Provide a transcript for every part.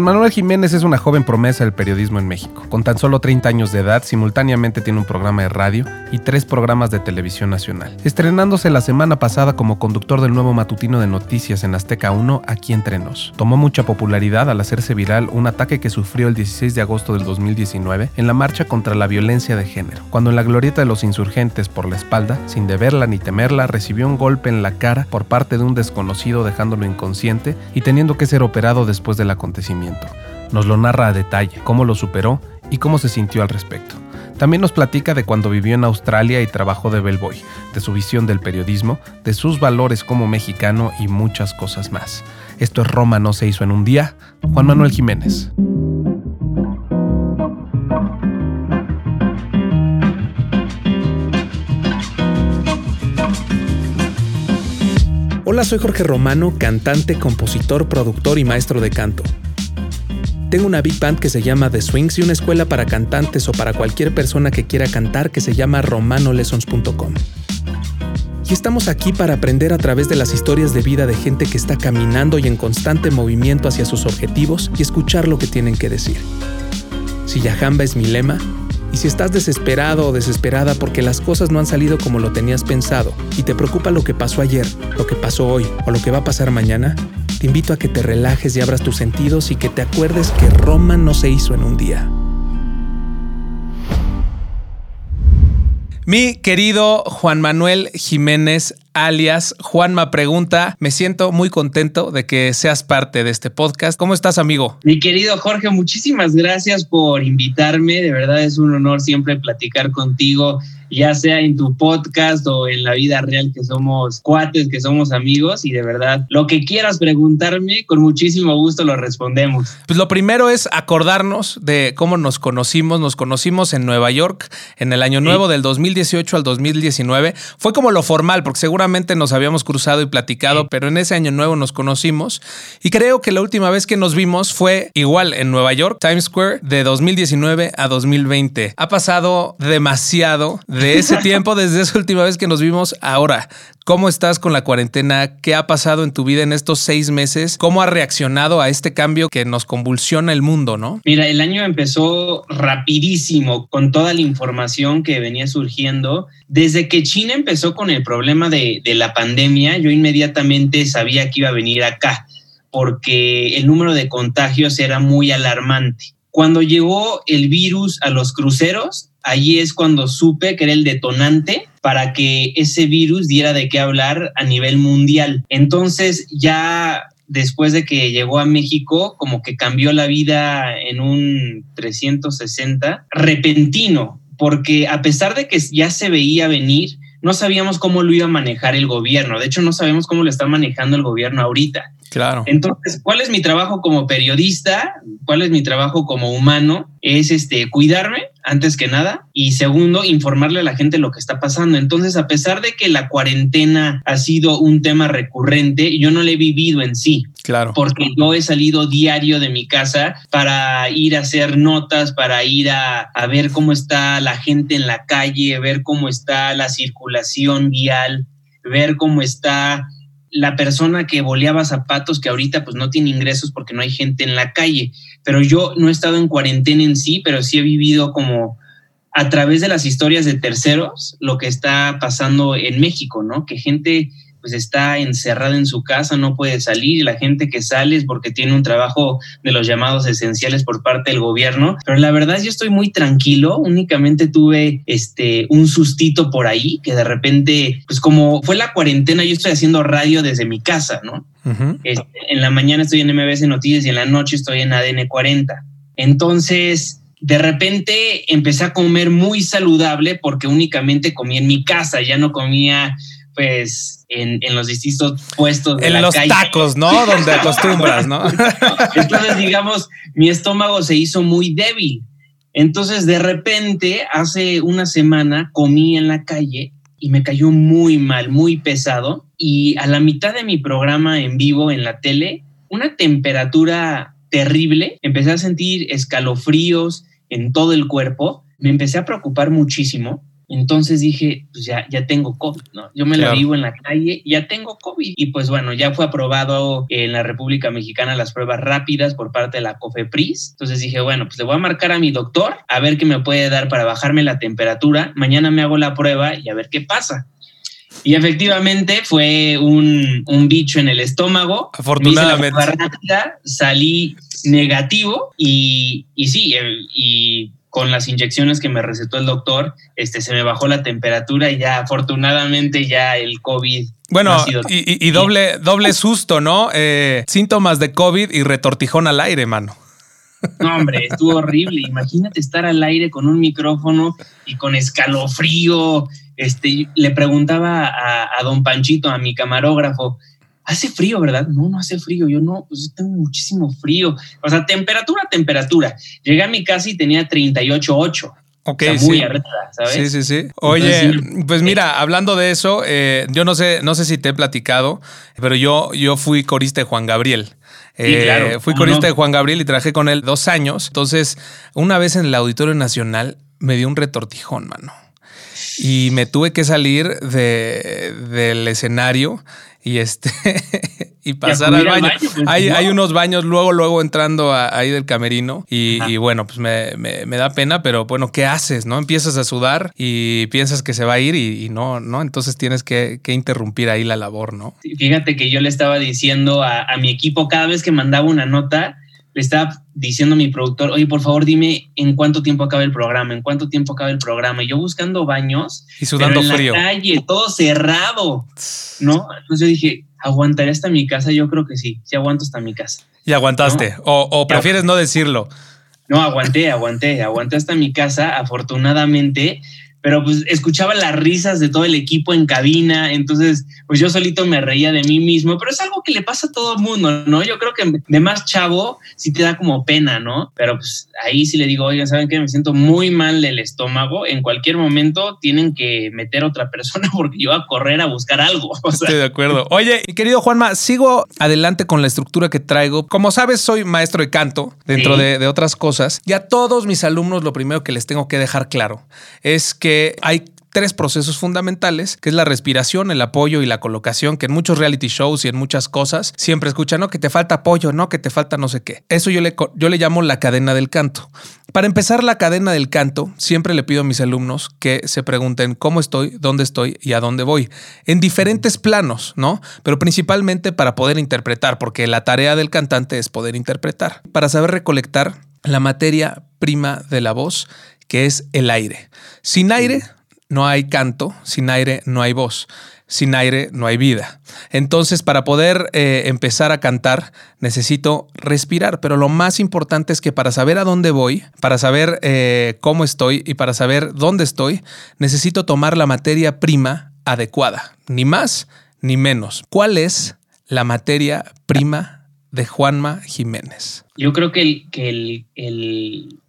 Juan Manuel Jiménez es una joven promesa del periodismo en México. Con tan solo 30 años de edad, simultáneamente tiene un programa de radio y tres programas de televisión nacional, estrenándose la semana pasada como conductor del nuevo matutino de noticias en Azteca 1, Aquí Entre Nos. Tomó mucha popularidad al hacerse viral un ataque que sufrió el 16 de agosto del 2019 en la marcha contra la violencia de género, cuando en la glorieta de los insurgentes por la espalda, sin deberla ni temerla, recibió un golpe en la cara por parte de un desconocido dejándolo inconsciente y teniendo que ser operado después del acontecimiento. Nos lo narra a detalle, cómo lo superó y cómo se sintió al respecto. También nos platica de cuando vivió en Australia y trabajó de bellboy, de su visión del periodismo, de sus valores como mexicano y muchas cosas más. Esto es Roma no se hizo en un día. Juan Manuel Jiménez. Hola, soy Jorge Romano, cantante, compositor, productor y maestro de canto. Tengo una big band que se llama The Swings y una escuela para cantantes o para cualquier persona que quiera cantar que se llama romanolessons.com. Y estamos aquí para aprender a través de las historias de vida de gente que está caminando y en constante movimiento hacia sus objetivos y escuchar lo que tienen que decir. Si Yahamba es mi lema, y si estás desesperado o desesperada porque las cosas no han salido como lo tenías pensado y te preocupa lo que pasó ayer, lo que pasó hoy o lo que va a pasar mañana, te invito a que te relajes y abras tus sentidos y que te acuerdes que Roma no se hizo en un día. Mi querido Juan Manuel Jiménez, alias Juanma Pregunta, me siento muy contento de que seas parte de este podcast. ¿Cómo estás, amigo? Mi querido Jorge, muchísimas gracias por invitarme. De verdad es un honor siempre platicar contigo ya sea en tu podcast o en la vida real que somos cuates, que somos amigos y de verdad lo que quieras preguntarme, con muchísimo gusto lo respondemos. Pues lo primero es acordarnos de cómo nos conocimos. Nos conocimos en Nueva York en el año nuevo del 2018 al 2019. Fue como lo formal, porque seguramente nos habíamos cruzado y platicado, pero en ese año nuevo nos conocimos y creo que la última vez que nos vimos fue igual en Nueva York, Times Square, de 2019 a 2020. Ha pasado demasiado de ese tiempo, desde esa última vez que nos vimos, ahora. ¿Cómo estás con la cuarentena? ¿Qué ha pasado en tu vida en estos seis meses? ¿Cómo ha reaccionado a este cambio que nos convulsiona el mundo, no? Mira, el año empezó rapidísimo con toda la información que venía surgiendo. Desde que China empezó con el problema de, de la pandemia, yo inmediatamente sabía que iba a venir acá porque el número de contagios era muy alarmante. Cuando llegó el virus a los cruceros, Allí es cuando supe que era el detonante para que ese virus diera de qué hablar a nivel mundial. Entonces ya después de que llegó a México, como que cambió la vida en un 360 repentino, porque a pesar de que ya se veía venir, no sabíamos cómo lo iba a manejar el gobierno. De hecho, no sabemos cómo lo está manejando el gobierno ahorita. Claro. Entonces, ¿cuál es mi trabajo como periodista? ¿Cuál es mi trabajo como humano? Es este cuidarme antes que nada y segundo, informarle a la gente lo que está pasando. Entonces, a pesar de que la cuarentena ha sido un tema recurrente, yo no le he vivido en sí. Claro. Porque yo he salido diario de mi casa para ir a hacer notas, para ir a, a ver cómo está la gente en la calle, ver cómo está la circulación vial, ver cómo está la persona que boleaba zapatos que ahorita pues no tiene ingresos porque no hay gente en la calle. Pero yo no he estado en cuarentena en sí, pero sí he vivido como a través de las historias de terceros lo que está pasando en México, ¿no? Que gente pues está encerrada en su casa, no puede salir, y la gente que sale es porque tiene un trabajo de los llamados esenciales por parte del gobierno, pero la verdad yo estoy muy tranquilo, únicamente tuve este un sustito por ahí que de repente, pues como fue la cuarentena, yo estoy haciendo radio desde mi casa, ¿no? Este, en la mañana estoy en MBS Noticias y en la noche estoy en ADN 40. Entonces, de repente empecé a comer muy saludable porque únicamente comía en mi casa, ya no comía pues en, los distintos puestos de en los tacos, ¿no? Donde acostumbras, ¿no? Entonces, digamos, mi estómago se hizo muy débil. Entonces, de repente, hace una semana comí en la calle y me cayó muy mal, muy pesado. Y a la mitad de mi programa en vivo en la tele, una temperatura terrible, empecé a sentir escalofríos en todo el cuerpo, me empecé a preocupar muchísimo Entonces dije, pues ya, ya tengo COVID, ¿no? Yo me la vivo en la calle, ya tengo COVID. Y pues bueno, ya fue aprobado en la República Mexicana las pruebas rápidas por parte de la COFEPRIS. Entonces dije, bueno, pues le voy a marcar a mi doctor a ver qué me puede dar para bajarme la temperatura. Mañana me hago la prueba y a ver qué pasa. Y efectivamente fue un, un bicho en el estómago. Afortunadamente. salí negativo y, y sí, y con las inyecciones que me recetó el doctor, este, se me bajó la temperatura y ya afortunadamente ya el COVID. Bueno, y, doble, doble susto, ¿no? Eh, síntomas de COVID y retortijón al aire, mano. No, hombre, estuvo horrible. Imagínate estar al aire con un micrófono y con escalofrío. Este, le preguntaba a, a don Panchito, a mi camarógrafo, hace frío, ¿verdad? No, no hace frío. Yo no, pues tengo muchísimo frío. O sea, temperatura, temperatura. Llegué a mi casa y tenía 38.8. Ok, muy Arriba, ¿sabes? Sí, sí, sí. Oye, pues mira, hablando de eso, eh, yo no sé, no sé si te he platicado, pero yo, yo fui corista de Juan Gabriel. Eh, fui corista de Juan Gabriel y trabajé con él dos años. Entonces, una vez en el Auditorio Nacional me dio un retortijón, mano. Y me tuve que salir de, del escenario y este y pasar al baño. Pues, hay, hay, unos baños luego, luego entrando ahí del camerino y, bueno, pues me, me, da pena, pero bueno, ¿qué haces? ¿No? Empiezas a sudar y piensas que se va a ir y, no, ¿no? Entonces tienes que, que, interrumpir ahí la labor, ¿no? Fíjate que yo le estaba diciendo a, a mi equipo cada vez que mandaba una nota, le estaba diciendo a mi productor, oye, por favor, dime en cuánto tiempo acaba el programa, en cuánto tiempo acaba el programa. Y yo buscando baños. Y sudando en frío. La calle, todo cerrado, ¿no? Entonces yo dije, ¿aguantaré hasta mi casa? Yo creo que sí, sí aguanto hasta mi casa. Y aguantaste, o, o prefieres no decirlo. No, aguanté, aguanté, aguanté hasta mi casa. Afortunadamente, pero pues escuchaba las risas de todo el equipo en cabina, entonces pues yo solito me reía de mí mismo, pero es algo que le pasa a todo el mundo, ¿no? Yo creo que de más chavo sí te da como pena, ¿no? Pero pues ahí sí le digo, oigan, ¿saben qué? Me siento muy mal del estómago, en cualquier momento tienen que meter otra persona porque yo voy a correr a buscar algo. Estoy de acuerdo. Oye, querido Juanma, sigo adelante con la estructura que traigo. Como sabes, soy maestro de canto, dentro de, de otras cosas, y a todos mis alumnos lo primero que les tengo que dejar claro es que hay tres procesos fundamentales, que es la respiración, el apoyo y la colocación, que en muchos reality shows y en muchas cosas siempre escuchan, no, que te falta apoyo, no, que te falta no sé qué. Eso yo le, yo le llamo la cadena del canto. Para empezar la cadena del canto, siempre le pido a mis alumnos que se pregunten cómo estoy, dónde estoy y a dónde voy, en diferentes planos, ¿no? Pero principalmente para poder interpretar, porque la tarea del cantante es poder interpretar, para saber recolectar la materia prima de la voz que es el aire. Sin aire no hay canto, sin aire no hay voz, sin aire no hay vida. Entonces, para poder eh, empezar a cantar, necesito respirar, pero lo más importante es que para saber a dónde voy, para saber eh, cómo estoy y para saber dónde estoy, necesito tomar la materia prima adecuada, ni más ni menos. ¿Cuál es la materia prima de Juanma Jiménez? Yo creo que el, que el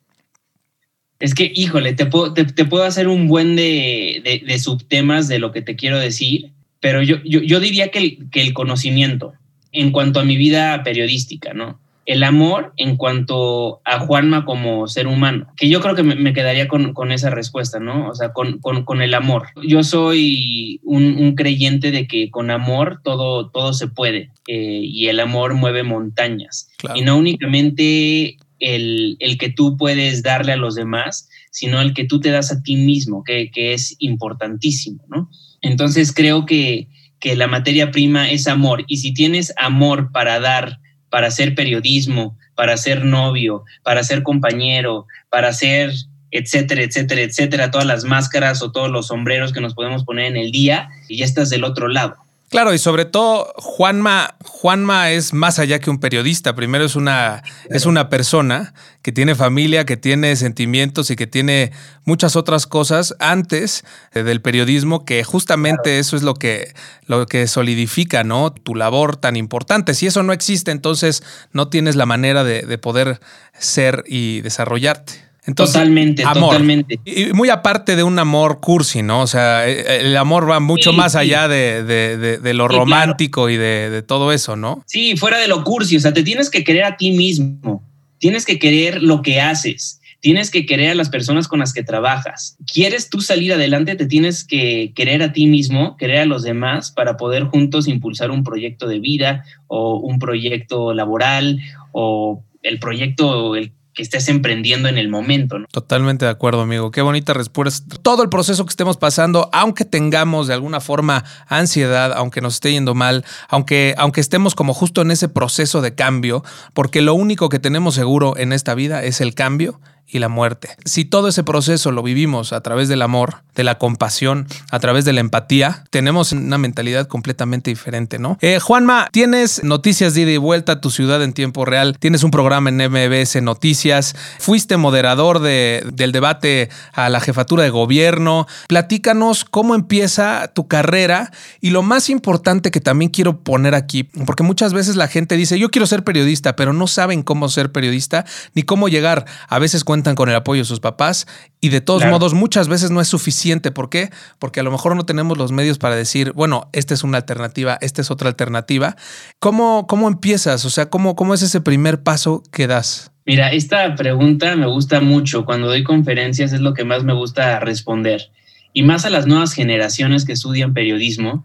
es que, híjole, te puedo, te, puedo hacer un buen de, de, subtemas de lo que te quiero decir, pero yo, yo, diría que el, que el conocimiento en cuanto a mi vida periodística, ¿no? El amor en cuanto a Juanma como ser humano, que yo creo que me, quedaría con, con, esa respuesta, ¿no? O sea, con, con, con el amor. Yo soy un, creyente de que con amor todo, todo se puede eh, y el amor mueve montañas. Y no únicamente el, que tú puedes darle a los demás, sino el que tú te das a ti mismo, que, es importantísimo, ¿no? Entonces creo que, que la materia prima es amor y si tienes amor para dar, para hacer periodismo, para ser novio, para ser compañero, para ser etcétera, etcétera, etcétera, todas las máscaras o todos los sombreros que nos podemos poner en el día y ya estás del otro lado. Claro, y sobre todo Juanma, Juanma es más allá que un periodista. Primero es una, es una persona que tiene familia, que tiene sentimientos y que tiene muchas otras cosas antes eh, del periodismo, que justamente eso es lo que, lo que solidifica, ¿no? Tu labor tan importante. Si eso no existe, entonces no tienes la manera de, de poder ser y desarrollarte totalmente, totalmente. Y muy aparte de un amor cursi, ¿no? O sea, e, e, el amor va mucho más allá de, lo romántico y de, todo eso, ¿no? Sí, fuera de lo cursi, o sea, te tienes que querer a ti mismo, tienes que querer lo que haces, Tienes que querer a las personas con las que trabajas. ¿Quieres tú salir adelante? Te tienes que querer a ti mismo, querer a los demás para poder juntos impulsar un proyecto de vida o un proyecto laboral o el proyecto, el que estés emprendiendo en el momento. ¿no? Totalmente de acuerdo, amigo. Qué bonita respuesta. Todo el proceso que estemos pasando, aunque tengamos de alguna forma ansiedad, aunque nos esté yendo mal, aunque, aunque estemos como justo en ese proceso de cambio, porque lo único que tenemos seguro en esta vida es el cambio y la muerte. Si todo ese proceso lo vivimos a través del amor, de la compasión, a través de la empatía, tenemos una mentalidad completamente diferente, ¿no? Eh, Juanma, tienes noticias de ida y vuelta a tu ciudad en tiempo real, tienes un programa en MBS Noticias, fuiste moderador de, del debate a la jefatura de gobierno. Platícanos cómo empieza tu carrera y lo más importante que también quiero poner aquí, porque muchas veces la gente dice, yo quiero ser periodista, pero no saben cómo ser periodista ni cómo llegar. A veces cuentan con el apoyo de sus papás y de todos modos muchas veces no es suficiente. ¿Por qué? Porque a lo mejor no tenemos los medios para decir, bueno, esta es una alternativa, esta es otra alternativa. ¿Cómo, cómo empiezas? O sea, ¿cómo, ¿cómo es ese primer paso que das? Mira, esta pregunta me gusta mucho. Cuando doy conferencias es lo que más me gusta responder. Y más a las nuevas generaciones que estudian periodismo,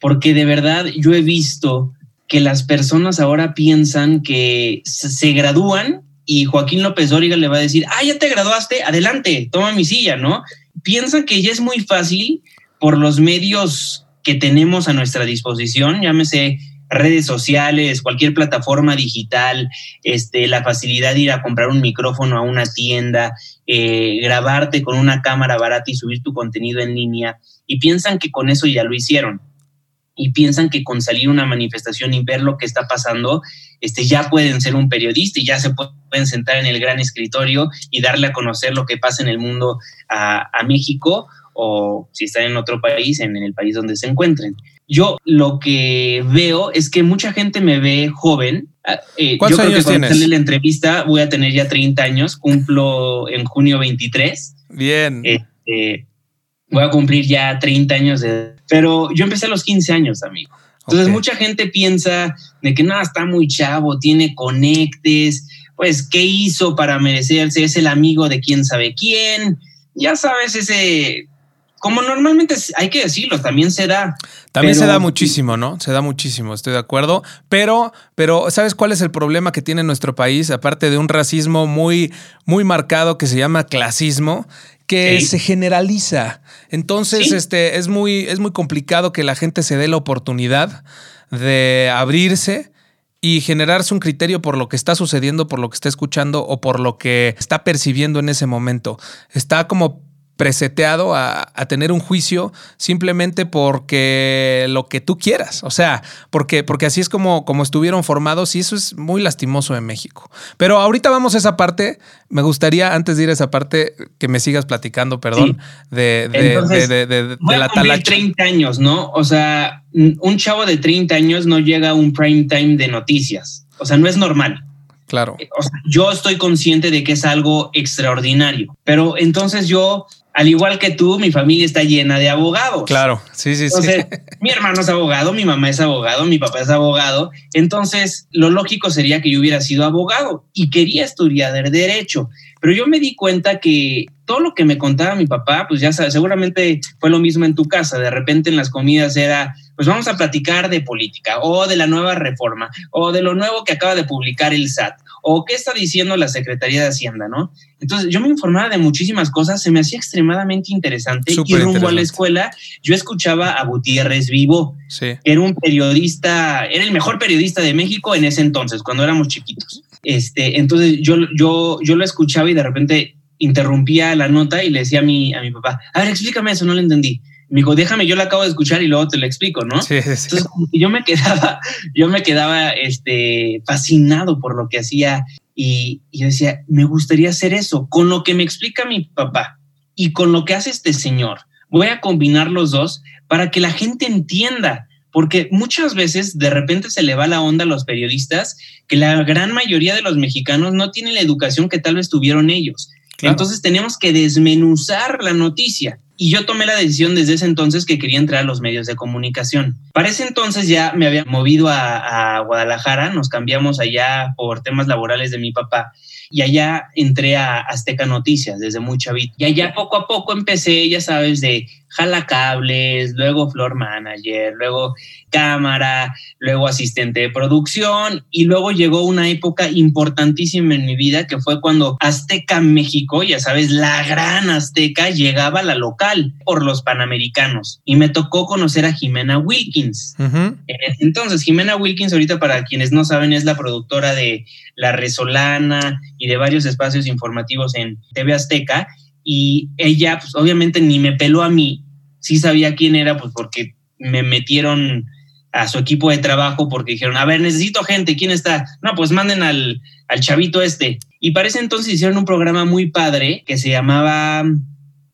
porque de verdad yo he visto que las personas ahora piensan que se gradúan y Joaquín López Dóriga le va a decir, ah, ya te graduaste, adelante, toma mi silla, ¿no? Piensan que ya es muy fácil por los medios que tenemos a nuestra disposición, llámese redes sociales, cualquier plataforma digital, este, la facilidad de ir a comprar un micrófono a una tienda, eh, grabarte con una cámara barata y subir tu contenido en línea, y piensan que con eso ya lo hicieron y piensan que con salir a una manifestación y ver lo que está pasando, este, ya pueden ser un periodista y ya se pueden sentar en el gran escritorio y darle a conocer lo que pasa en el mundo a, México o si están en otro país, en, el país donde se encuentren. Yo lo que veo es que mucha gente me ve joven. Ah, eh, ¿Cuántos yo creo que tienes? la entrevista voy a tener ya 30 años, cumplo en junio 23. Bien. Este, voy a cumplir ya 30 años de... Pero yo empecé a los 15 años, amigo. Entonces mucha gente piensa de que nada, está muy chavo, tiene conectes, pues, ¿qué hizo para merecerse? Es el amigo de quién sabe quién. Ya sabes, ese, como normalmente hay que decirlo, también se da. También se da muchísimo, ¿no? Se da muchísimo, estoy de acuerdo. Pero, pero, ¿sabes cuál es el problema que tiene nuestro país? Aparte de un racismo muy, muy marcado que se llama clasismo, que se generaliza. Entonces, este, es muy, es muy complicado que la gente se dé la oportunidad de abrirse y generarse un criterio por lo que está sucediendo, por lo que está escuchando o por lo que está percibiendo en ese momento. Está como preseteado a, tener un juicio simplemente porque lo que tú quieras. O sea, porque, porque así es como, como estuvieron formados y eso es muy lastimoso en México. Pero ahorita vamos a esa parte. Me gustaría, antes de ir a esa parte, que me sigas platicando, perdón, de, de, de, la talacha. 30 años, ¿no? O sea, un chavo de 30 años no llega a un prime time de noticias. O sea, no es normal. Claro. O sea, yo estoy consciente de que es algo extraordinario, pero entonces yo al igual que tú, mi familia está llena de abogados. Claro, sí, sí, sí. Mi hermano es abogado, mi mamá es abogado, mi papá es abogado. Entonces, lo lógico sería que yo hubiera sido abogado y quería estudiar derecho. Pero yo me di cuenta que todo lo que me contaba mi papá, pues ya sabes, seguramente fue lo mismo en tu casa. De repente en las comidas era, pues vamos a platicar de política o de la nueva reforma o de lo nuevo que acaba de publicar el SAT o qué está diciendo la Secretaría de Hacienda, ¿no? Entonces yo me informaba de muchísimas cosas, se me hacía extremadamente interesante y rumbo a la escuela yo escuchaba a Gutiérrez Vivo, sí. era un periodista, era el mejor periodista de México en ese entonces, cuando éramos chiquitos. Este, entonces yo, yo, yo lo escuchaba y de repente interrumpía la nota y le decía a mi, a mi papá, a ver, explícame eso, no lo entendí me dijo, déjame, yo la acabo de escuchar y luego te lo explico, ¿no? Sí, sí. Entonces, yo me quedaba, yo me quedaba este, fascinado por lo que hacía y, y, yo decía, me gustaría hacer eso con lo que me explica mi papá y con lo que hace este señor. Voy a combinar los dos para que la gente entienda, porque muchas veces de repente se le va la onda a los periodistas que la gran mayoría de los mexicanos no tienen la educación que tal vez tuvieron ellos. Entonces tenemos que desmenuzar la noticia. Y yo tomé la decisión desde ese entonces que quería entrar a los medios de comunicación. Para ese entonces ya me había movido a, Guadalajara, nos cambiamos allá por temas laborales de mi papá. Y allá entré a Azteca Noticias desde muy chavito. Y allá poco a poco empecé, ya sabes, de jala cables, luego floor manager, luego cámara, luego asistente de producción y luego llegó una época importantísima en mi vida que fue cuando Azteca México, ya sabes, la gran Azteca llegaba a la local por los Panamericanos y me tocó conocer a Jimena Wilkins. Entonces, Jimena Wilkins ahorita para quienes no saben es la productora de La Resolana y de varios espacios informativos en TV Azteca y ella, pues obviamente ni me peló a mí, sí sabía quién era, pues porque me metieron a su equipo de trabajo porque dijeron, a ver, necesito gente, ¿quién está? No, pues manden al, al chavito este. Y para ese entonces hicieron un programa muy padre que se llamaba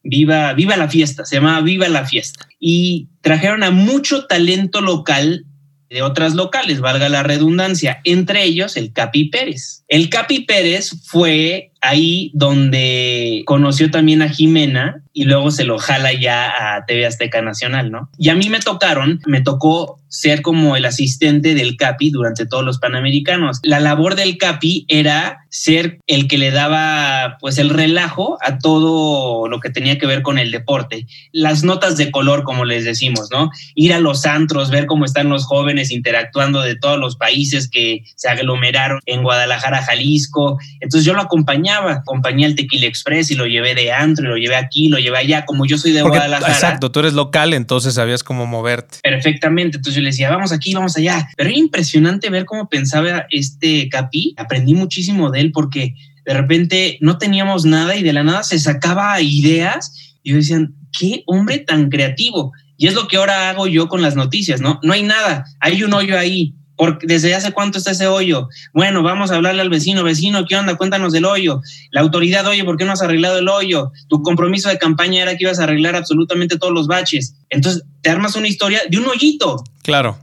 Viva, Viva la Fiesta, se llamaba Viva la Fiesta. Y trajeron a mucho talento local de otras locales, valga la redundancia, entre ellos el Capi Pérez. El Capi Pérez fue ahí donde conoció también a Jimena y luego se lo jala ya a TV Azteca Nacional, ¿no? Y a mí me tocaron, me tocó ser como el asistente del Capi durante todos los Panamericanos. La labor del Capi era ser el que le daba pues el relajo a todo lo que tenía que ver con el deporte. Las notas de color, como les decimos, ¿no? Ir a los antros, ver cómo están los jóvenes interactuando de todos los países que se aglomeraron en Guadalajara, Jalisco. Entonces yo lo acompañaba, acompañé al Tequila Express y lo llevé de antro, y lo llevé aquí, lo llevé allá, como yo soy de Guadalajara. Exacto, tú eres local, entonces sabías cómo moverte. Perfectamente, entonces yo le decía, vamos aquí, vamos allá. Pero era impresionante ver cómo pensaba este Capi, aprendí muchísimo de él porque de repente no teníamos nada y de la nada se sacaba ideas y yo decían, qué hombre tan creativo. Y es lo que ahora hago yo con las noticias, ¿no? No hay nada, hay un hoyo ahí. Porque desde hace cuánto está ese hoyo. Bueno, vamos a hablarle al vecino, vecino, ¿qué onda? Cuéntanos del hoyo. La autoridad, oye, ¿por qué no has arreglado el hoyo? Tu compromiso de campaña era que ibas a arreglar absolutamente todos los baches. Entonces, te armas una historia de un hoyito. Claro.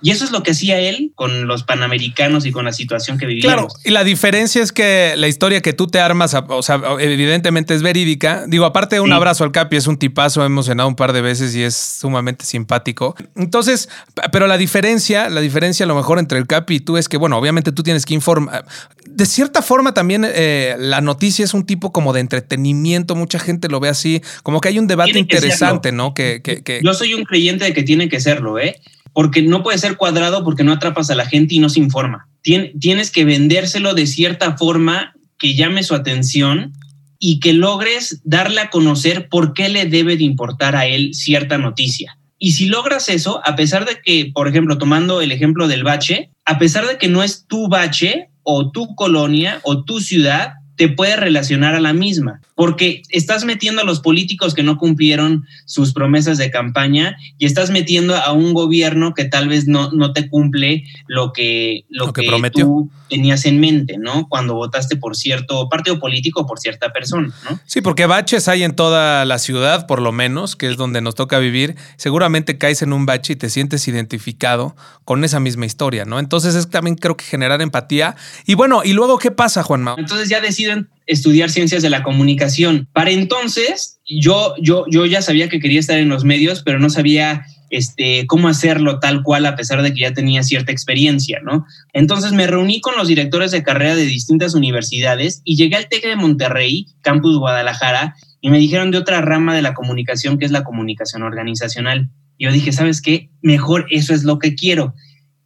Y eso es lo que hacía él con los panamericanos y con la situación que vivíamos. Claro, y la diferencia es que la historia que tú te armas, o sea, evidentemente es verídica. Digo, aparte de un abrazo al Capi, es un tipazo, hemos cenado un par de veces y es sumamente simpático. Entonces, pero la diferencia, la diferencia a lo mejor entre el Capi y tú es que, bueno, obviamente tú tienes que informar. De cierta forma también eh, la noticia es un tipo como de entretenimiento, mucha gente lo ve así, como que hay un debate interesante, ¿no? Que, que, Yo soy un creyente de que tiene que serlo, ¿eh? Porque no puede ser cuadrado porque no atrapas a la gente y no se informa. tienes que vendérselo de cierta forma que llame su atención y que logres darle a conocer por qué le debe de importar a él cierta noticia. Y si logras eso, a pesar de que, por ejemplo, tomando el ejemplo del bache, a pesar de que no es tu bache o tu colonia o tu ciudad, te puede relacionar a la misma, porque estás metiendo a los políticos que no cumplieron sus promesas de campaña y estás metiendo a un gobierno que tal vez no, no te cumple lo que, lo, que, tú tenías en mente, ¿no? Cuando votaste por cierto partido político o por cierta persona, ¿no? Sí, porque baches hay en toda la ciudad, por lo menos, que es donde nos toca vivir. Seguramente caes en un bache y te sientes identificado con esa misma historia, ¿no? Entonces es también creo que generar empatía. Y bueno, ¿y luego qué pasa, Juanma? Entonces ya decido estudiar ciencias de la comunicación. Para entonces, yo, yo, yo ya sabía que quería estar en los medios, pero no sabía este, cómo hacerlo tal cual, a pesar de que ya tenía cierta experiencia, ¿no? Entonces me reuní con los directores de carrera de distintas universidades y llegué al TEC de Monterrey, Campus Guadalajara, y me dijeron de otra rama de la comunicación que es la comunicación organizacional. Yo dije, ¿sabes qué? Mejor eso es lo que quiero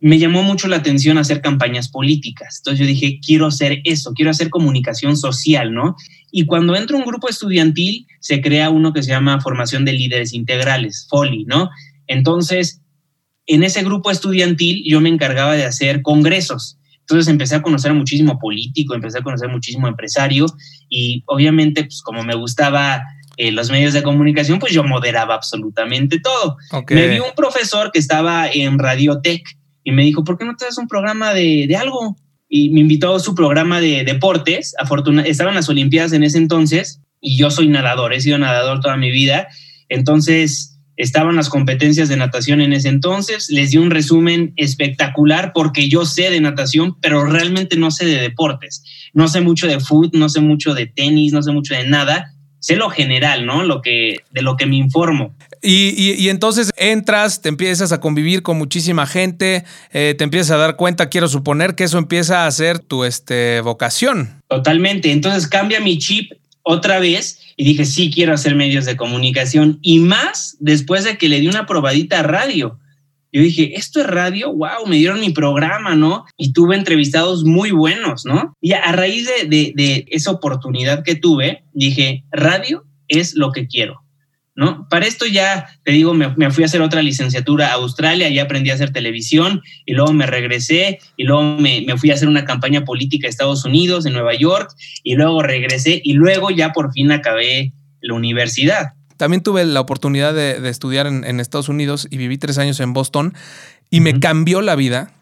me llamó mucho la atención hacer campañas políticas. Entonces yo dije, quiero hacer eso, quiero hacer comunicación social, ¿no? Y cuando entro a un grupo estudiantil, se crea uno que se llama Formación de Líderes Integrales, FOLI, ¿no? Entonces, en ese grupo estudiantil yo me encargaba de hacer congresos. Entonces empecé a conocer muchísimo político, empecé a conocer muchísimo empresario y obviamente, pues como me gustaba eh, los medios de comunicación, pues yo moderaba absolutamente todo. Me vi un profesor que estaba en Radiotech y me dijo, ¿por qué no te das un programa de, de algo? Y me invitó a su programa de deportes. Afortuna estaban las Olimpiadas en ese entonces y yo soy nadador, he sido nadador toda mi vida. Entonces estaban las competencias de natación en ese entonces. Les di un resumen espectacular porque yo sé de natación, pero realmente no sé de deportes. No sé mucho de fútbol, no sé mucho de tenis, no sé mucho de nada sé lo general, ¿no? Lo que, de lo que me informo. Y, entonces entras, te empiezas a convivir con muchísima gente, eh, te empiezas a dar cuenta, quiero suponer que eso empieza a ser tu este, vocación. Totalmente, entonces cambia mi chip otra vez y dije, sí, quiero hacer medios de comunicación y más después de que le di una probadita a radio. Yo dije, esto es radio, wow, me dieron mi programa, ¿no? Y tuve entrevistados muy buenos, ¿no? Y a raíz de, de esa oportunidad que tuve, dije, radio es lo que quiero. ¿no? Para esto ya, te digo, me, fui a hacer otra licenciatura a Australia, y aprendí a hacer televisión y luego me regresé y luego me, fui a hacer una campaña política a Estados Unidos, en Nueva York, y luego regresé y luego ya por fin acabé la universidad. También tuve la oportunidad de, estudiar en, Estados Unidos y viví tres años en Boston y me cambió la vida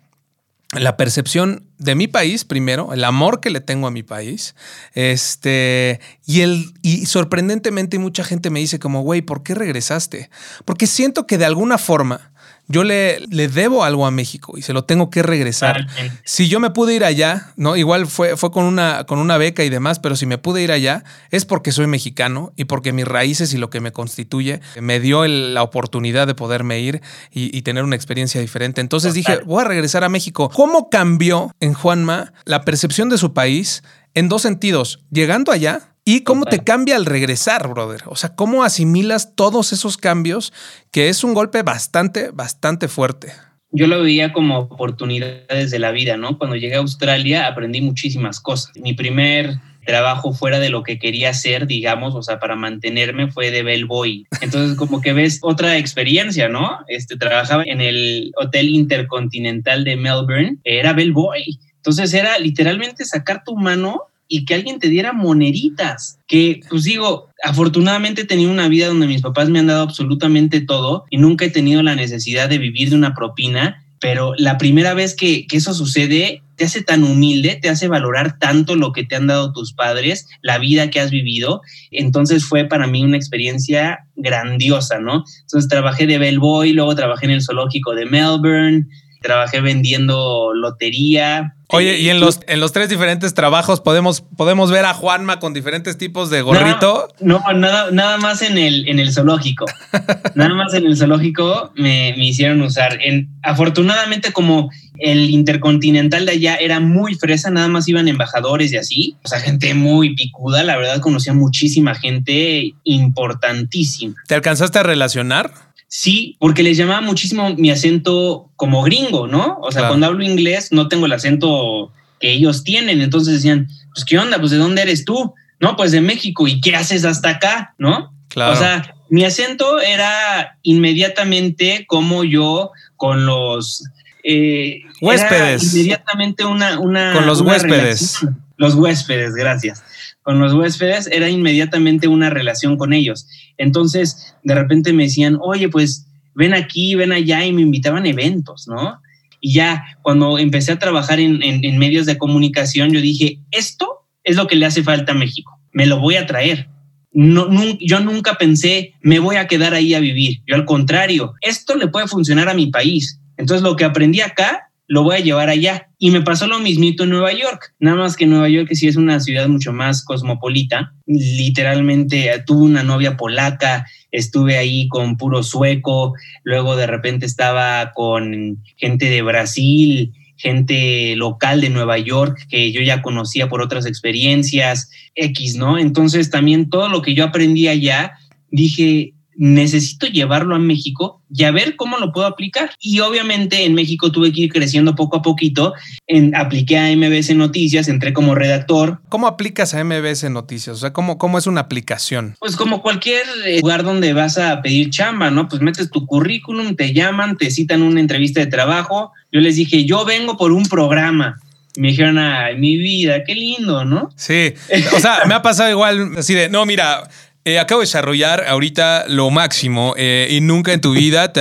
la percepción de mi país primero, el amor que le tengo a mi país, este, y el, y sorprendentemente mucha gente me dice como, güey, ¿por qué regresaste? Porque siento que de alguna forma yo le, le, debo algo a México y se lo tengo que regresar. Si yo me pude ir allá, ¿no? Igual fue, fue con, una, con una beca y demás, pero si me pude ir allá es porque soy mexicano y porque mis raíces y lo que me constituye me dio la oportunidad de poderme ir y, tener una experiencia diferente. Entonces dije, voy a regresar a México. ¿Cómo cambió en Juanma la percepción de su país en dos sentidos? Llegando allá ¿Y cómo te cambia al regresar, brother? O sea, ¿cómo asimilas todos esos cambios? Que es un golpe bastante, bastante fuerte. Yo lo veía como oportunidades de la vida, ¿no? Cuando llegué a Australia aprendí muchísimas cosas. Mi primer trabajo fuera de lo que quería hacer, digamos, o sea, para mantenerme fue de bellboy. Entonces, como que ves otra experiencia, ¿no? Este, trabajaba en el Hotel Intercontinental de Melbourne, era bellboy. Entonces era literalmente sacar tu mano y que alguien te diera moneritas, que pues digo, afortunadamente he tenido una vida donde mis papás me han dado absolutamente todo y nunca he tenido la necesidad de vivir de una propina, pero la primera vez que, que eso sucede te hace tan humilde, te hace valorar tanto lo que te han dado tus padres, la vida que has vivido. Entonces fue para mí una experiencia grandiosa, ¿no? Entonces trabajé de bellboy, luego trabajé en el zoológico de Melbourne, trabajé vendiendo lotería, Oye, y en los, en los tres diferentes trabajos podemos, podemos ver a Juanma con diferentes tipos de gorrito. No, nada, nada más en el, en el zoológico. nada más en el zoológico me, me hicieron usar. En, afortunadamente, como el intercontinental de allá era muy fresa, nada más iban embajadores y así. O sea, gente muy picuda, la verdad conocía muchísima gente importantísima. ¿Te alcanzaste a relacionar? Sí, porque les llamaba muchísimo mi acento como gringo, ¿no? O sea, cuando hablo inglés no tengo el acento que ellos tienen. Entonces decían, pues, ¿qué onda? Pues, ¿de dónde eres tú? No, pues de México. ¿Y qué haces hasta acá? ¿No? Claro. O sea, mi acento era inmediatamente como yo con los eh, huéspedes. Inmediatamente una, una. Con los huéspedes. Los huéspedes, gracias con los huéspedes era inmediatamente una relación con ellos. Entonces, de repente me decían, oye, pues ven aquí, ven allá y me invitaban a eventos, ¿no? Y ya cuando empecé a trabajar en, medios de comunicación, yo dije, esto es lo que le hace falta a México, me lo voy a traer. No, yo nunca pensé, me voy a quedar ahí a vivir. Yo al contrario, esto le puede funcionar a mi país. Entonces lo que aprendí acá lo voy a llevar allá. Y me pasó lo mismito en Nueva York, nada más que Nueva York sí es una ciudad mucho más cosmopolita. Literalmente eh, tuve una novia polaca, estuve ahí con puro sueco, luego de repente estaba con gente de Brasil, gente local de Nueva York que yo ya conocía por otras experiencias, X, ¿no? Entonces también todo lo que yo aprendí allá, dije, necesito llevarlo a México y a ver cómo lo puedo aplicar. Y obviamente en México tuve que ir creciendo poco a poquito. En, apliqué a MBS Noticias, entré como redactor. ¿Cómo aplicas a MBS Noticias? O sea, ¿cómo, cómo es una aplicación? Pues como cualquier eh, lugar donde vas a pedir chamba, ¿no? Pues metes tu currículum, te llaman, te citan una entrevista de trabajo. Yo les dije, yo vengo por un programa me dijeron, ay, mi vida, qué lindo, ¿no? Sí, o sea, me ha pasado igual así de, no, mira, eh, acabo de desarrollar ahorita lo máximo eh, y nunca en tu vida te,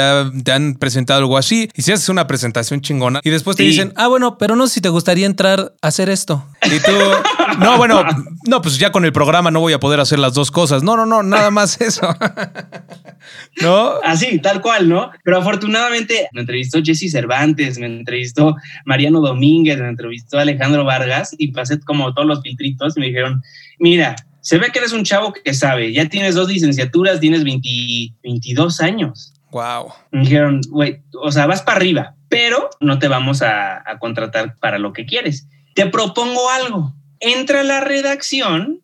han presentado algo así. Y si haces una presentación chingona y después te dicen, ah, bueno, pero no sé si te gustaría entrar a hacer esto. Y tú, no, bueno, no, pues ya con el programa no voy a poder hacer las dos cosas. No, no, no, nada más eso. ¿No? Así, tal cual, ¿no? Pero afortunadamente me entrevistó Jesse Cervantes, me entrevistó Mariano Domínguez, me entrevistó Alejandro Vargas y pasé como todos los filtritos y me dijeron, mira, se ve que eres un chavo que sabe, ya tienes dos licenciaturas, tienes 22 años. Wow. Me dijeron, güey, o sea, vas para arriba, pero no te vamos a, a contratar para lo que quieres. Te propongo algo. Entra a la redacción,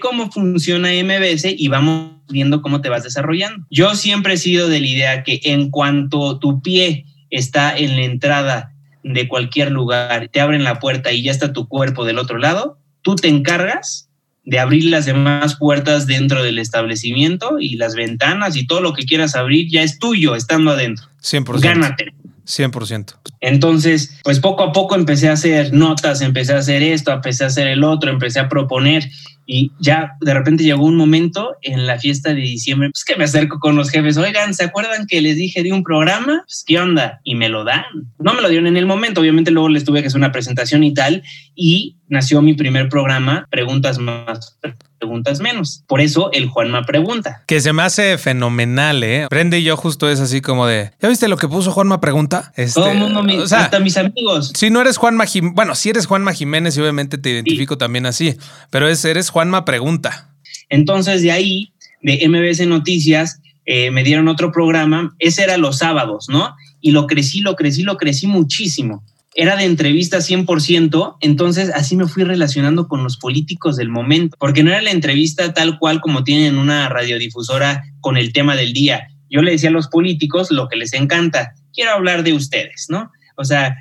cómo funciona MBS y vamos viendo cómo te vas desarrollando. Yo siempre he sido de la idea que en cuanto tu pie está en la entrada de cualquier lugar, te abren la puerta y ya está tu cuerpo del otro lado, tú te encargas de abrir las demás puertas dentro del establecimiento y las ventanas y todo lo que quieras abrir ya es tuyo estando adentro. 100%. Gánate. 100%. Entonces, pues poco a poco empecé a hacer notas, empecé a hacer esto, empecé a hacer el otro, empecé a proponer y ya de repente llegó un momento en la fiesta de diciembre, pues que me acerco con los jefes, oigan, ¿se acuerdan que les dije de un programa? Pues qué onda, y me lo dan. No me lo dieron en el momento, obviamente luego les tuve que hacer una presentación y tal, y nació mi primer programa, Preguntas Más, Preguntas Menos. Por eso el Juanma pregunta. Que se me hace fenomenal, ¿eh? Prende y yo justo es así como de, ¿ya viste lo que puso Juanma pregunta? Este, Todo el mundo, o sea, hasta mis amigos. Si no eres Juanma Jiménez, bueno, si eres Juanma Jiménez y obviamente te identifico también así, pero es, eres Juanma pregunta. Entonces de ahí, de MBS Noticias, eh, me dieron otro programa, ese era los sábados, ¿no? Y lo crecí, lo crecí, lo crecí muchísimo era de entrevista 100%, entonces así me fui relacionando con los políticos del momento, porque no era la entrevista tal cual como tienen una radiodifusora con el tema del día. Yo le decía a los políticos lo que les encanta, quiero hablar de ustedes, ¿no? O sea,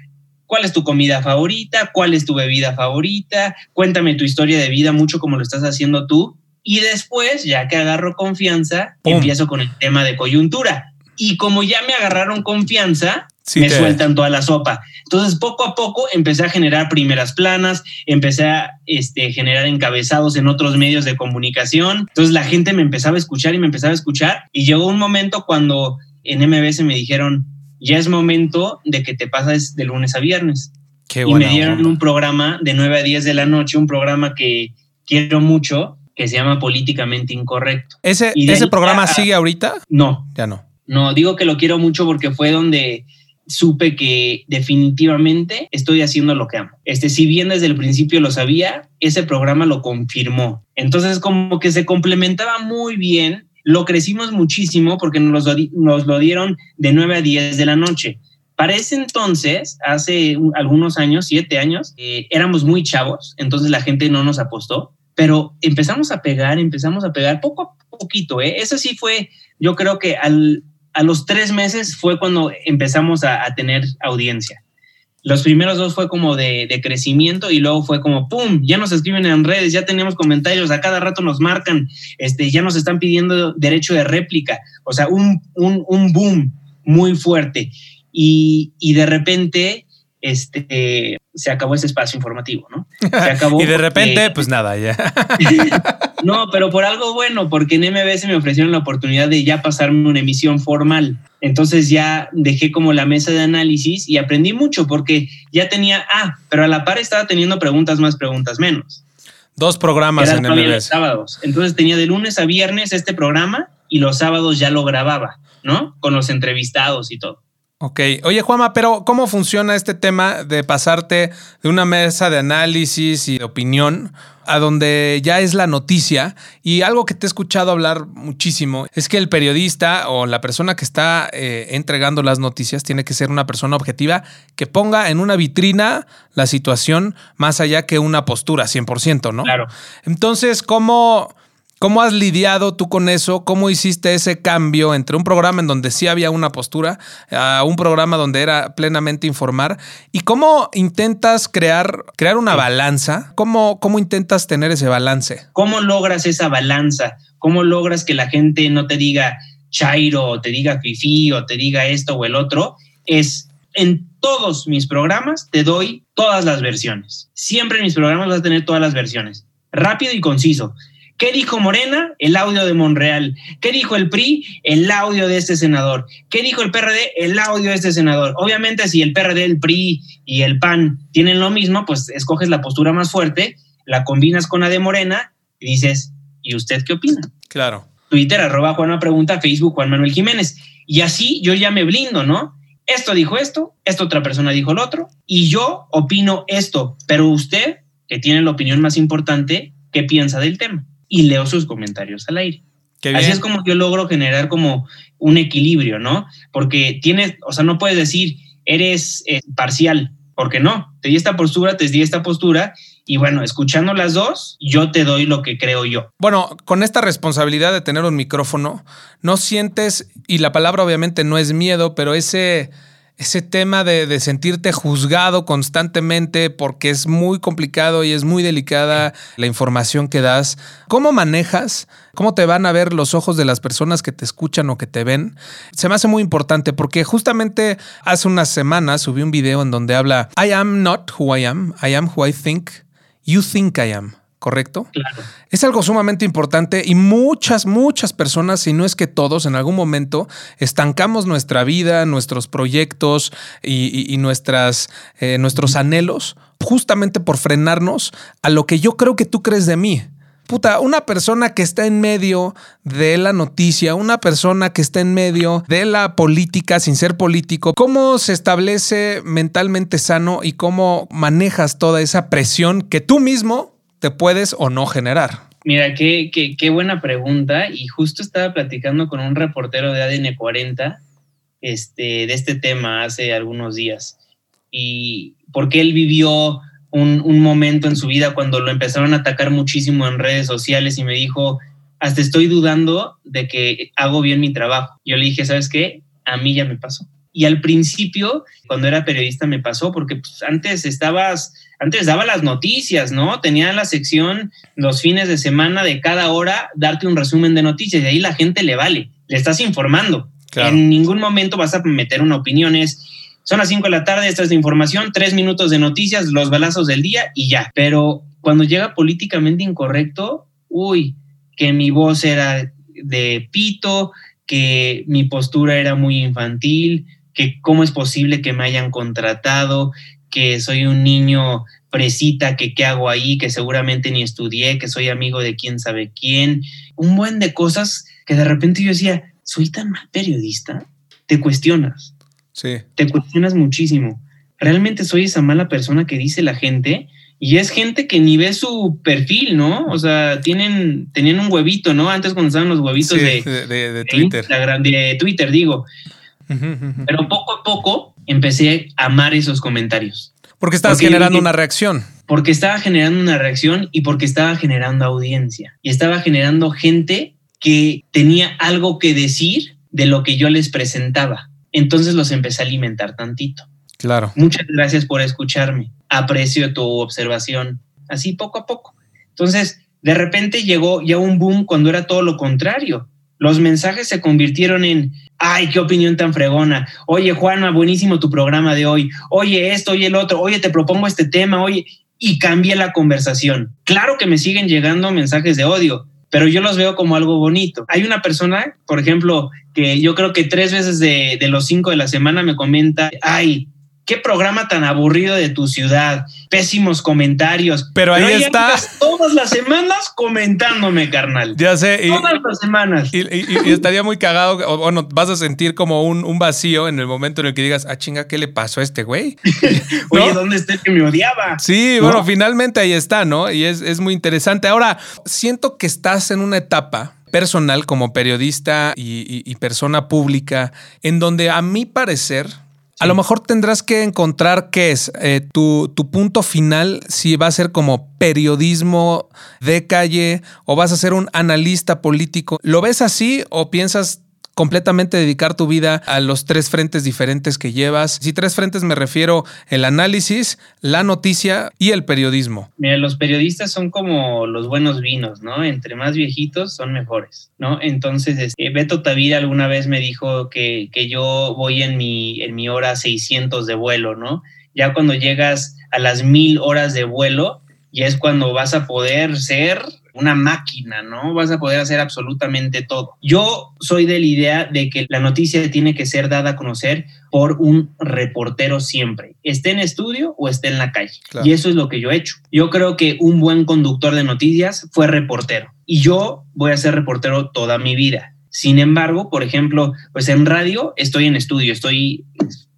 ¿cuál es tu comida favorita? ¿Cuál es tu bebida favorita? Cuéntame tu historia de vida mucho como lo estás haciendo tú. Y después, ya que agarro confianza, empiezo con el tema de coyuntura. Y como ya me agarraron confianza, me sueltan toda la sopa. Entonces, poco a poco empecé a generar primeras planas, empecé a este, generar encabezados en otros medios de comunicación. Entonces, la gente me empezaba a escuchar y me empezaba a escuchar. Y llegó un momento cuando en MBS me dijeron, ya es momento de que te pases de lunes a viernes. Qué y me dieron un programa de 9 a 10 de la noche, un programa que quiero mucho, que se llama Políticamente Incorrecto. ¿Ese, ese programa sigue ahorita? No. Ya no. No, digo que lo quiero mucho porque fue donde supe que definitivamente estoy haciendo lo que amo. Este, si bien desde el principio lo sabía, ese programa lo confirmó. Entonces, como que se complementaba muy bien. Lo crecimos muchísimo porque nos lo, dieron de 9 a 10 de la noche. Para ese entonces, hace algunos años, siete años, eh, éramos muy chavos, entonces la gente no nos apostó, pero empezamos a pegar, empezamos a pegar poco a poquito. ¿eh? Eso sí fue, yo creo que al, a los tres meses fue cuando empezamos a, tener audiencia. Los primeros dos fue como de, crecimiento y luego fue como, ¡pum!, ya nos escriben en redes, ya tenemos comentarios, a cada rato nos marcan, este, ya nos están pidiendo derecho de réplica, o sea, un, un, boom muy fuerte. Y, y de repente este, se acabó ese espacio informativo, ¿no? Se acabó. y de repente, pues nada, ya. no, pero por algo bueno, porque en MBS me ofrecieron la oportunidad de ya pasarme una emisión formal. Entonces ya dejé como la mesa de análisis y aprendí mucho porque ya tenía, ah, pero a la par estaba teniendo preguntas más, preguntas menos. Dos programas en MBS. sábados. Entonces tenía de lunes a viernes este programa y los sábados ya lo grababa, ¿no? Con los entrevistados y todo. Ok. Oye, Juama, pero ¿cómo funciona este tema de pasarte de una mesa de análisis y de opinión a donde ya es la noticia? Y algo que te he escuchado hablar muchísimo es que el periodista o la persona que está eh, entregando las noticias tiene que ser una persona objetiva que ponga en una vitrina la situación más allá que una postura, 100%, ¿no? Claro. Entonces, ¿cómo ¿Cómo has lidiado tú con eso? ¿Cómo hiciste ese cambio entre un programa en donde sí había una postura a un programa donde era plenamente informar? ¿Y cómo intentas crear, crear una balanza? ¿Cómo, ¿Cómo intentas tener ese balance? ¿Cómo logras esa balanza? ¿Cómo logras que la gente no te diga chairo o te diga fifi o te diga esto o el otro? Es en todos mis programas te doy todas las versiones. Siempre en mis programas vas a tener todas las versiones. Rápido y conciso. ¿Qué dijo Morena? El audio de Monreal. ¿Qué dijo el PRI? El audio de este senador. ¿Qué dijo el PRD? El audio de este senador. Obviamente, si el PRD, el PRI y el PAN tienen lo mismo, pues escoges la postura más fuerte, la combinas con la de Morena y dices, ¿y usted qué opina? Claro. Twitter, arroba Juan Pregunta, Facebook, Juan Manuel Jiménez. Y así yo ya me blindo, ¿no? Esto dijo esto, esta otra persona dijo el otro, y yo opino esto, pero usted, que tiene la opinión más importante, ¿qué piensa del tema? Y leo sus comentarios al aire. Así es como yo logro generar como un equilibrio, ¿no? Porque tienes, o sea, no puedes decir, eres eh, parcial, porque no, te di esta postura, te di esta postura y bueno, escuchando las dos, yo te doy lo que creo yo. Bueno, con esta responsabilidad de tener un micrófono, no sientes, y la palabra obviamente no es miedo, pero ese ese tema de, sentirte juzgado constantemente porque es muy complicado y es muy delicada la información que das. ¿Cómo manejas? ¿Cómo te van a ver los ojos de las personas que te escuchan o que te ven? Se me hace muy importante porque justamente hace unas semanas subí un video en donde habla I am not who I am, I am who I think you think I am. ¿Correcto? Claro. Es algo sumamente importante y muchas, muchas personas, si no es que todos, en algún momento estancamos nuestra vida, nuestros proyectos y, nuestras, eh, nuestros anhelos justamente por frenarnos a lo que yo creo que tú crees de mí. Puta, una persona que está en medio de la noticia, una persona que está en medio de la política sin ser político, ¿cómo se establece mentalmente sano y cómo manejas toda esa presión que tú mismo te puedes o no generar? Mira, qué, qué, buena pregunta. Y justo estaba platicando con un reportero de ADN 40 este, de este tema hace algunos días. Y porque él vivió un, un, momento en su vida cuando lo empezaron a atacar muchísimo en redes sociales y me dijo, hasta estoy dudando de que hago bien mi trabajo. Yo le dije, ¿sabes qué? A mí ya me pasó. Y al principio, cuando era periodista, me pasó porque pues, antes estabas antes daba las noticias, ¿no? Tenía la sección los fines de semana de cada hora darte un resumen de noticias y ahí la gente le vale, le estás informando. En ningún momento vas a meter una opinión, es, son las 5 de la tarde, esta es la información, tres minutos de noticias, los balazos del día y ya. Pero cuando llega políticamente incorrecto, uy, que mi voz era de pito, que mi postura era muy infantil, que cómo es posible que me hayan contratado, que soy un niño presita, que qué hago ahí, que seguramente ni estudié, que soy amigo de quién sabe quién, un buen de cosas que de repente yo decía, soy tan mal periodista, te cuestionas. Sí. Te cuestionas muchísimo. Realmente soy esa mala persona que dice la gente y es gente que ni ve su perfil, ¿no? O sea, tienen, tenían un huevito, ¿no? Antes cuando estaban los huevitos de, de, Twitter. de Twitter, digo. Pero poco a poco empecé a amar esos comentarios. Porque estabas generando una reacción. Porque estaba generando una reacción y porque estaba generando audiencia. Y estaba generando gente que tenía algo que decir de lo que yo les presentaba. Entonces los empecé a alimentar tantito. Claro. Muchas gracias por escucharme. Aprecio tu observación. Así poco a poco. Entonces, de repente llegó ya un boom cuando era todo lo contrario. Los mensajes se convirtieron en, ay, qué opinión tan fregona. Oye, Juana, buenísimo tu programa de hoy. Oye, esto, oye, el otro. Oye, te propongo este tema. Oye, y cambia la conversación. Claro que me siguen llegando mensajes de odio, pero yo los veo como algo bonito. Hay una persona, por ejemplo, que yo creo que tres veces de los cinco de la semana me comenta, ay, qué programa tan aburrido de tu ciudad, pésimos comentarios. Pero ahí, está. Todas las semanas comentándome, carnal. Ya sé. todas las semanas. Y, estaría muy cagado, o bueno, vas a sentir como un, vacío en el momento en el que digas, ah, chinga, ¿qué le pasó a este güey? Oye, ¿dónde está el que me odiaba? Sí, bueno, finalmente ahí está, ¿no? Y es, es muy interesante. Ahora, siento que estás en una etapa personal como periodista y persona pública en donde a mi parecer a lo mejor tendrás que encontrar qué es eh, tu, tu, punto final, si va a ser como periodismo de calle o vas a ser un analista político. ¿Lo ves así o piensas completamente dedicar tu vida a los tres frentes diferentes que llevas. Si tres frentes me refiero el análisis, la noticia y el periodismo. Mira, los periodistas son como los buenos vinos, ¿no? Entre más viejitos son mejores, ¿no? Entonces, este, Beto Tavira alguna vez me dijo que, que yo voy en mi, en mi hora 600 de vuelo, ¿no? Ya cuando llegas a las mil horas de vuelo, ya es cuando vas a poder ser una máquina, ¿no? Vas a poder hacer absolutamente todo. Yo soy de la idea de que la noticia tiene que ser dada a conocer por un reportero siempre, esté en estudio o esté en la calle. Y eso es lo que yo he hecho. Yo creo que un buen conductor de noticias fue reportero y yo voy a ser reportero toda mi vida. Sin embargo, por ejemplo, pues en radio estoy en estudio, estoy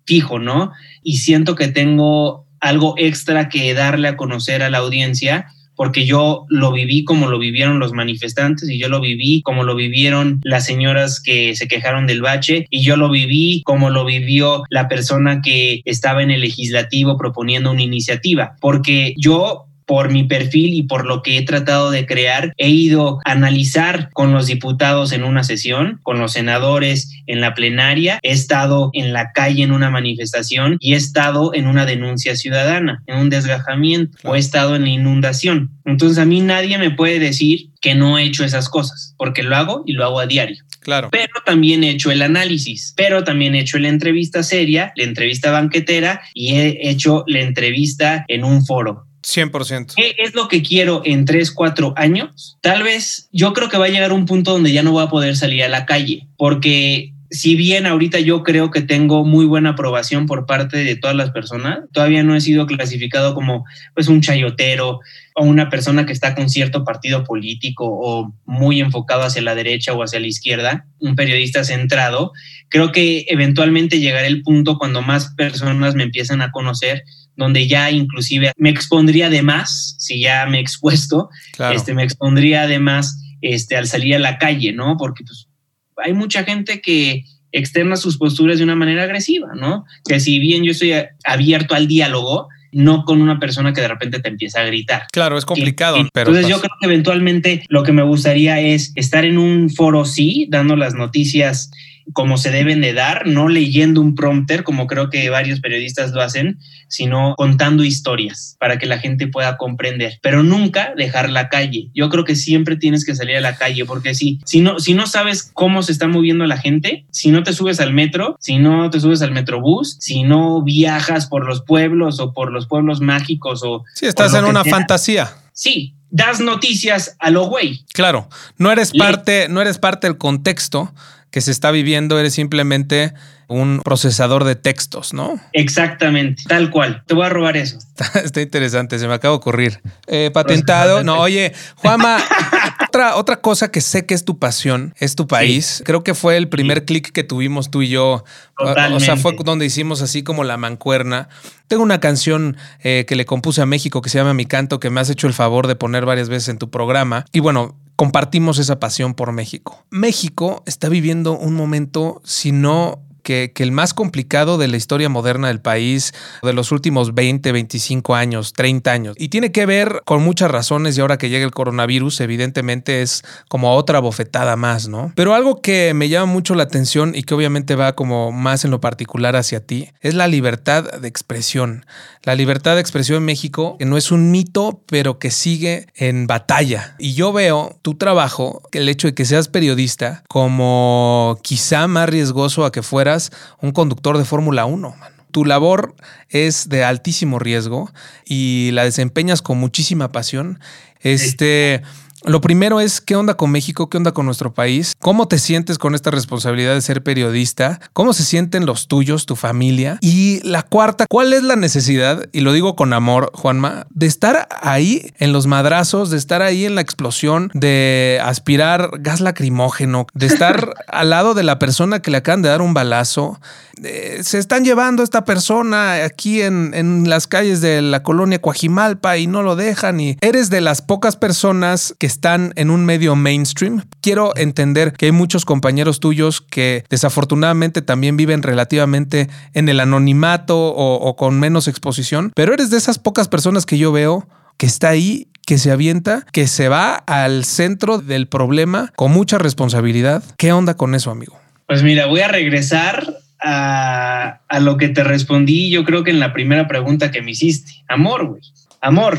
fijo, ¿no? Y siento que tengo algo extra que darle a conocer a la audiencia porque yo lo viví como lo vivieron los manifestantes y yo lo viví como lo vivieron las señoras que se quejaron del bache y yo lo viví como lo vivió la persona que estaba en el legislativo proponiendo una iniciativa, porque yo por mi perfil y por lo que he tratado de crear, he ido a analizar con los diputados en una sesión, con los senadores en la plenaria, he estado en la calle en una manifestación y he estado en una denuncia ciudadana, en un desgajamiento o he estado en la inundación. Entonces a mí nadie me puede decir que no he hecho esas cosas, porque lo hago y lo hago a diario. Claro. Pero también he hecho el análisis, pero también he hecho la entrevista seria, la entrevista banquetera y he hecho la entrevista en un foro. 100%. ¿Qué es lo que quiero en tres, cuatro años? Tal vez yo creo que va a llegar un punto donde ya no voy a poder salir a la calle, porque si bien ahorita yo creo que tengo muy buena aprobación por parte de todas las personas, todavía no he sido clasificado como pues un chayotero o una persona que está con cierto partido político o muy enfocado hacia la derecha o hacia la izquierda, un periodista centrado. Creo que eventualmente llegará el punto cuando más personas me empiezan a conocer donde ya inclusive me expondría de más, si ya me he expuesto, este, me expondría además este, al salir a la calle, ¿no? Porque pues, hay mucha gente que externa sus posturas de una manera agresiva, ¿no? Que si bien yo estoy abierto al diálogo, no con una persona que de repente te empieza a gritar. Claro, es complicado. pero entonces yo creo que eventualmente lo que me gustaría es estar en un foro, sí, dando las noticias como se deben de dar, no leyendo un prompter, como creo que varios periodistas lo hacen, sino contando historias para que la gente pueda comprender, pero nunca dejar la calle. Yo creo que siempre tienes que salir a la calle, porque si, si, no, si no sabes cómo se está moviendo la gente, si no te subes al metro, si no te subes al metrobús, si no viajas por los pueblos o por los pueblos mágicos o... Si estás en una fantasía. Sí, das noticias a lo güey. Claro, no eres parte, no eres parte del contexto que se está viviendo, eres simplemente un procesador de textos, ¿no? Exactamente, tal cual. Te voy a robar eso. Está, interesante, se me acaba de ocurrir. Eh, patentado. No, oye, Juama, otra, otra cosa que sé que es tu pasión, es tu país. Creo que fue el primer clic que tuvimos tú y yo. O sea, fue donde hicimos así como la mancuerna. Tengo una canción eh, que le compuse a México que se llama Mi Canto, que me has hecho el favor de poner varias veces en tu programa. Y bueno, compartimos esa pasión por México. México está viviendo un momento, si no que, el más complicado de la historia moderna del país, de los últimos 20, 25 años, 30 años. Y tiene que ver con muchas razones y ahora que llega el coronavirus, evidentemente es como otra bofetada más, ¿no? Pero algo que me llama mucho la atención y que obviamente va como más en lo particular hacia ti, es la libertad de expresión. La libertad de expresión en México, que no es un mito, pero que sigue en batalla. Y yo veo tu trabajo, el hecho de que seas periodista, como quizá más riesgoso a que un conductor de Fórmula 1. Tu labor es de altísimo riesgo y la desempeñas con muchísima pasión. Este, lo primero es qué onda con México, qué onda con nuestro país, cómo te sientes con esta responsabilidad de ser periodista, cómo se sienten los tuyos, tu familia. Y la cuarta, ¿cuál es la necesidad, y lo digo con amor, Juanma, de estar ahí en los madrazos, de estar ahí en la explosión, de aspirar gas lacrimógeno, de estar al lado de la persona que le acaban de dar un balazo? se están llevando a esta persona aquí en, en las calles de la colonia Coajimalpa y no lo dejan y eres de las pocas personas que están en un medio mainstream. Quiero entender que hay muchos compañeros tuyos que desafortunadamente también viven relativamente en el anonimato o, con menos exposición, pero eres de esas pocas personas que yo veo que está ahí que se avienta, que se va al centro del problema con mucha responsabilidad. ¿Qué onda con eso, amigo? Pues mira, voy a regresar a, a, lo que te respondí, yo creo que en la primera pregunta que me hiciste. Amor, güey. Amor.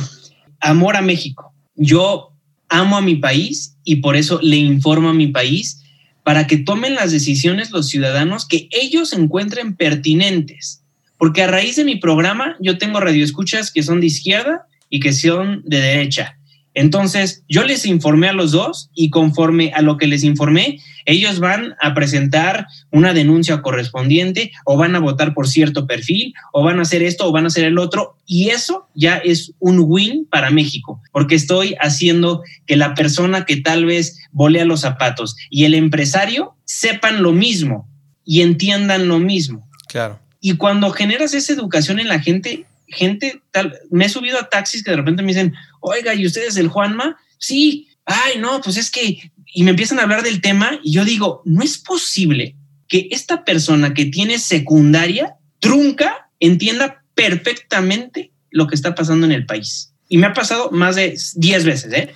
Amor a México. Yo amo a mi país y por eso le informo a mi país para que tomen las decisiones los ciudadanos que ellos encuentren pertinentes. Porque a raíz de mi programa yo tengo radioescuchas que son de izquierda y que son de derecha. Entonces, yo les informé a los dos y conforme a lo que les informé, ellos van a presentar una denuncia correspondiente o van a votar por cierto perfil o van a hacer esto o van a hacer el otro. Y eso ya es un win para México, porque estoy haciendo que la persona que tal vez volea los zapatos y el empresario sepan lo mismo y entiendan lo mismo. Claro. Y cuando generas esa educación en la gente, gente tal, me he subido a taxis que de repente me dicen, oiga, ¿y usted es el Juanma? Sí, ay, no, pues es que, y me empiezan a hablar del tema y yo digo, no es posible que esta persona que tiene secundaria trunca entienda perfectamente lo que está pasando en el país. Y me ha pasado más de 10 veces, ¿eh?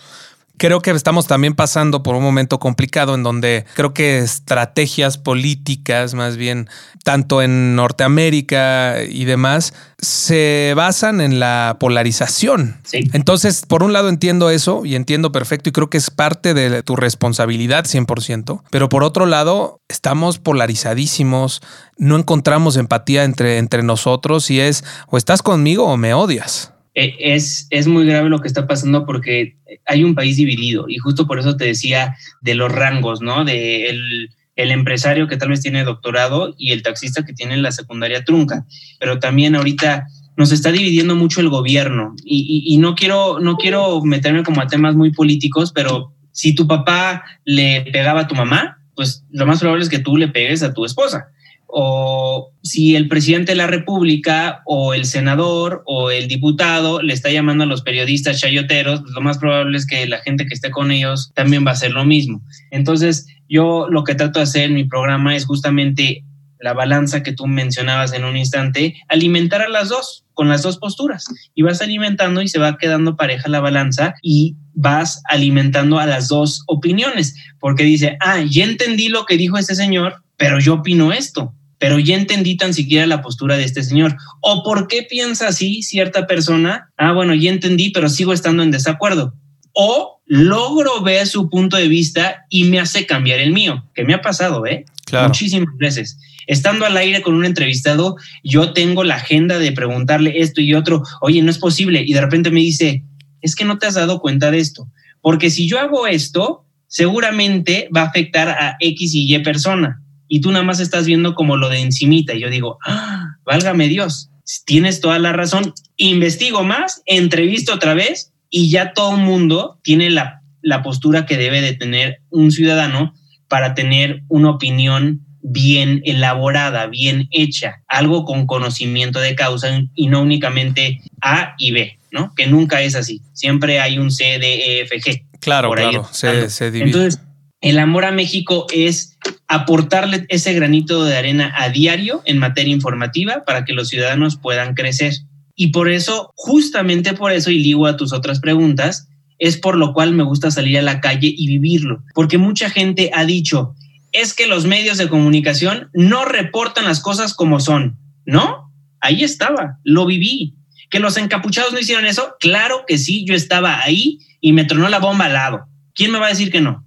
Creo que estamos también pasando por un momento complicado en donde creo que estrategias políticas, más bien, tanto en Norteamérica y demás, se basan en la polarización. Entonces, por un lado entiendo eso y entiendo perfecto y creo que es parte de tu responsabilidad 100%, pero por otro lado, estamos polarizadísimos, no encontramos empatía entre, entre nosotros y es o estás conmigo o me odias. E, es, es muy grave lo que está pasando porque hay un país dividido y justo por eso te decía de los rangos, ¿no? De el, el empresario que tal vez tiene doctorado y el taxista que tiene la secundaria trunca. Pero también ahorita nos está dividiendo mucho el gobierno y, y, no quiero no quiero meterme como a temas muy políticos, pero si tu papá le pegaba a tu mamá, pues lo más probable es que tú le pegues a tu esposa o si el presidente de la República o el senador o el diputado le está llamando a los periodistas chayoteros, pues lo más probable es que la gente que esté con ellos también va a hacer lo mismo. Entonces, yo lo que trato de hacer en mi programa es justamente la balanza que tú mencionabas en un instante, alimentar a las dos, con las dos posturas. Y vas alimentando y se va quedando pareja la balanza y vas alimentando a las dos opiniones, porque dice, ah, ya entendí lo que dijo este señor, pero yo opino esto, pero ya entendí tan siquiera la postura de este señor. ¿O por qué piensa así cierta persona? Ah, bueno, ya entendí, pero sigo estando en desacuerdo. O logro ver su punto de vista y me hace cambiar el mío, que me ha pasado, ¿eh? Muchísimas veces. Estando al aire con un entrevistado, yo tengo la agenda de preguntarle esto y otro, oye, no es posible. Y de repente me dice, es que no te has dado cuenta de esto. Porque si yo hago esto, seguramente va a afectar a X y Y persona y tú nada más estás viendo como lo de encimita. Y yo digo, ah, válgame Dios, tienes toda la razón. Investigo más, entrevisto otra vez y ya todo el mundo tiene la, la postura que debe de tener un ciudadano para tener una opinión bien elaborada, bien hecha, algo con conocimiento de causa y no únicamente A y B, ¿no? Que nunca es así. Siempre hay un C, D, E, F, G. Claro, claro, se, se divide. Entonces, el amor a México es aportarle ese granito de arena a diario en materia informativa para que los ciudadanos puedan crecer. Y por eso, justamente por eso, y ligo a tus otras preguntas, es por lo cual me gusta salir a la calle y vivirlo, porque mucha gente ha dicho, es que los medios de comunicación no reportan las cosas como son, ¿no? Ahí estaba, lo viví. ¿Que los encapuchados no hicieron eso? Claro que sí, yo estaba ahí y me tronó la bomba al lado. ¿Quién me va a decir que no?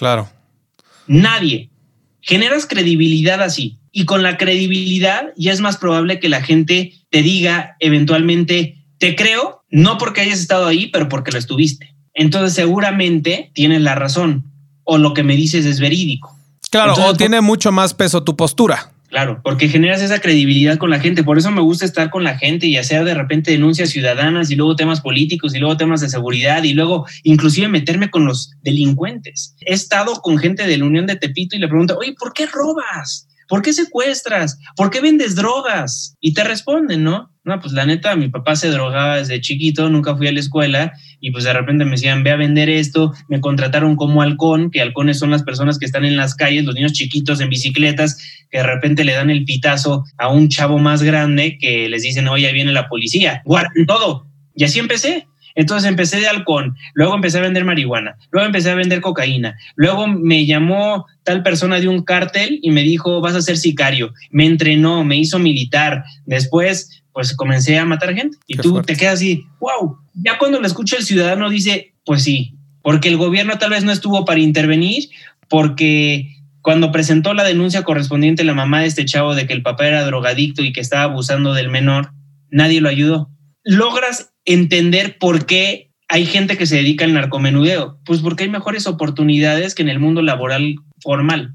Claro. Nadie. Generas credibilidad así. Y con la credibilidad ya es más probable que la gente te diga eventualmente, te creo, no porque hayas estado ahí, pero porque lo estuviste. Entonces seguramente tienes la razón o lo que me dices es verídico. Claro, o tiene mucho más peso tu postura. Claro, porque generas esa credibilidad con la gente. Por eso me gusta estar con la gente y hacer de repente denuncias ciudadanas y luego temas políticos y luego temas de seguridad y luego inclusive meterme con los delincuentes. He estado con gente de la Unión de Tepito y le pregunto, oye, ¿por qué robas? ¿Por qué secuestras? ¿Por qué vendes drogas? Y te responden, ¿no? No, pues la neta, mi papá se drogaba desde chiquito, nunca fui a la escuela y pues de repente me decían, ve a vender esto, me contrataron como halcón, que halcones son las personas que están en las calles, los niños chiquitos en bicicletas, que de repente le dan el pitazo a un chavo más grande que les dicen, oye, ahí viene la policía, guarden todo. Y así empecé. Entonces empecé de halcón, luego empecé a vender marihuana, luego empecé a vender cocaína, luego me llamó tal persona de un cártel y me dijo, vas a ser sicario. Me entrenó, me hizo militar. Después, pues comencé a matar gente. Y tú te quedas así, wow. Ya cuando lo escucha el ciudadano dice, pues sí, porque el gobierno tal vez no estuvo para intervenir, porque cuando presentó la denuncia correspondiente la mamá de este chavo de que el papá era drogadicto y que estaba abusando del menor, nadie lo ayudó. Logras entender por qué hay gente que se dedica al narcomenudeo. Pues porque hay mejores oportunidades que en el mundo laboral formal.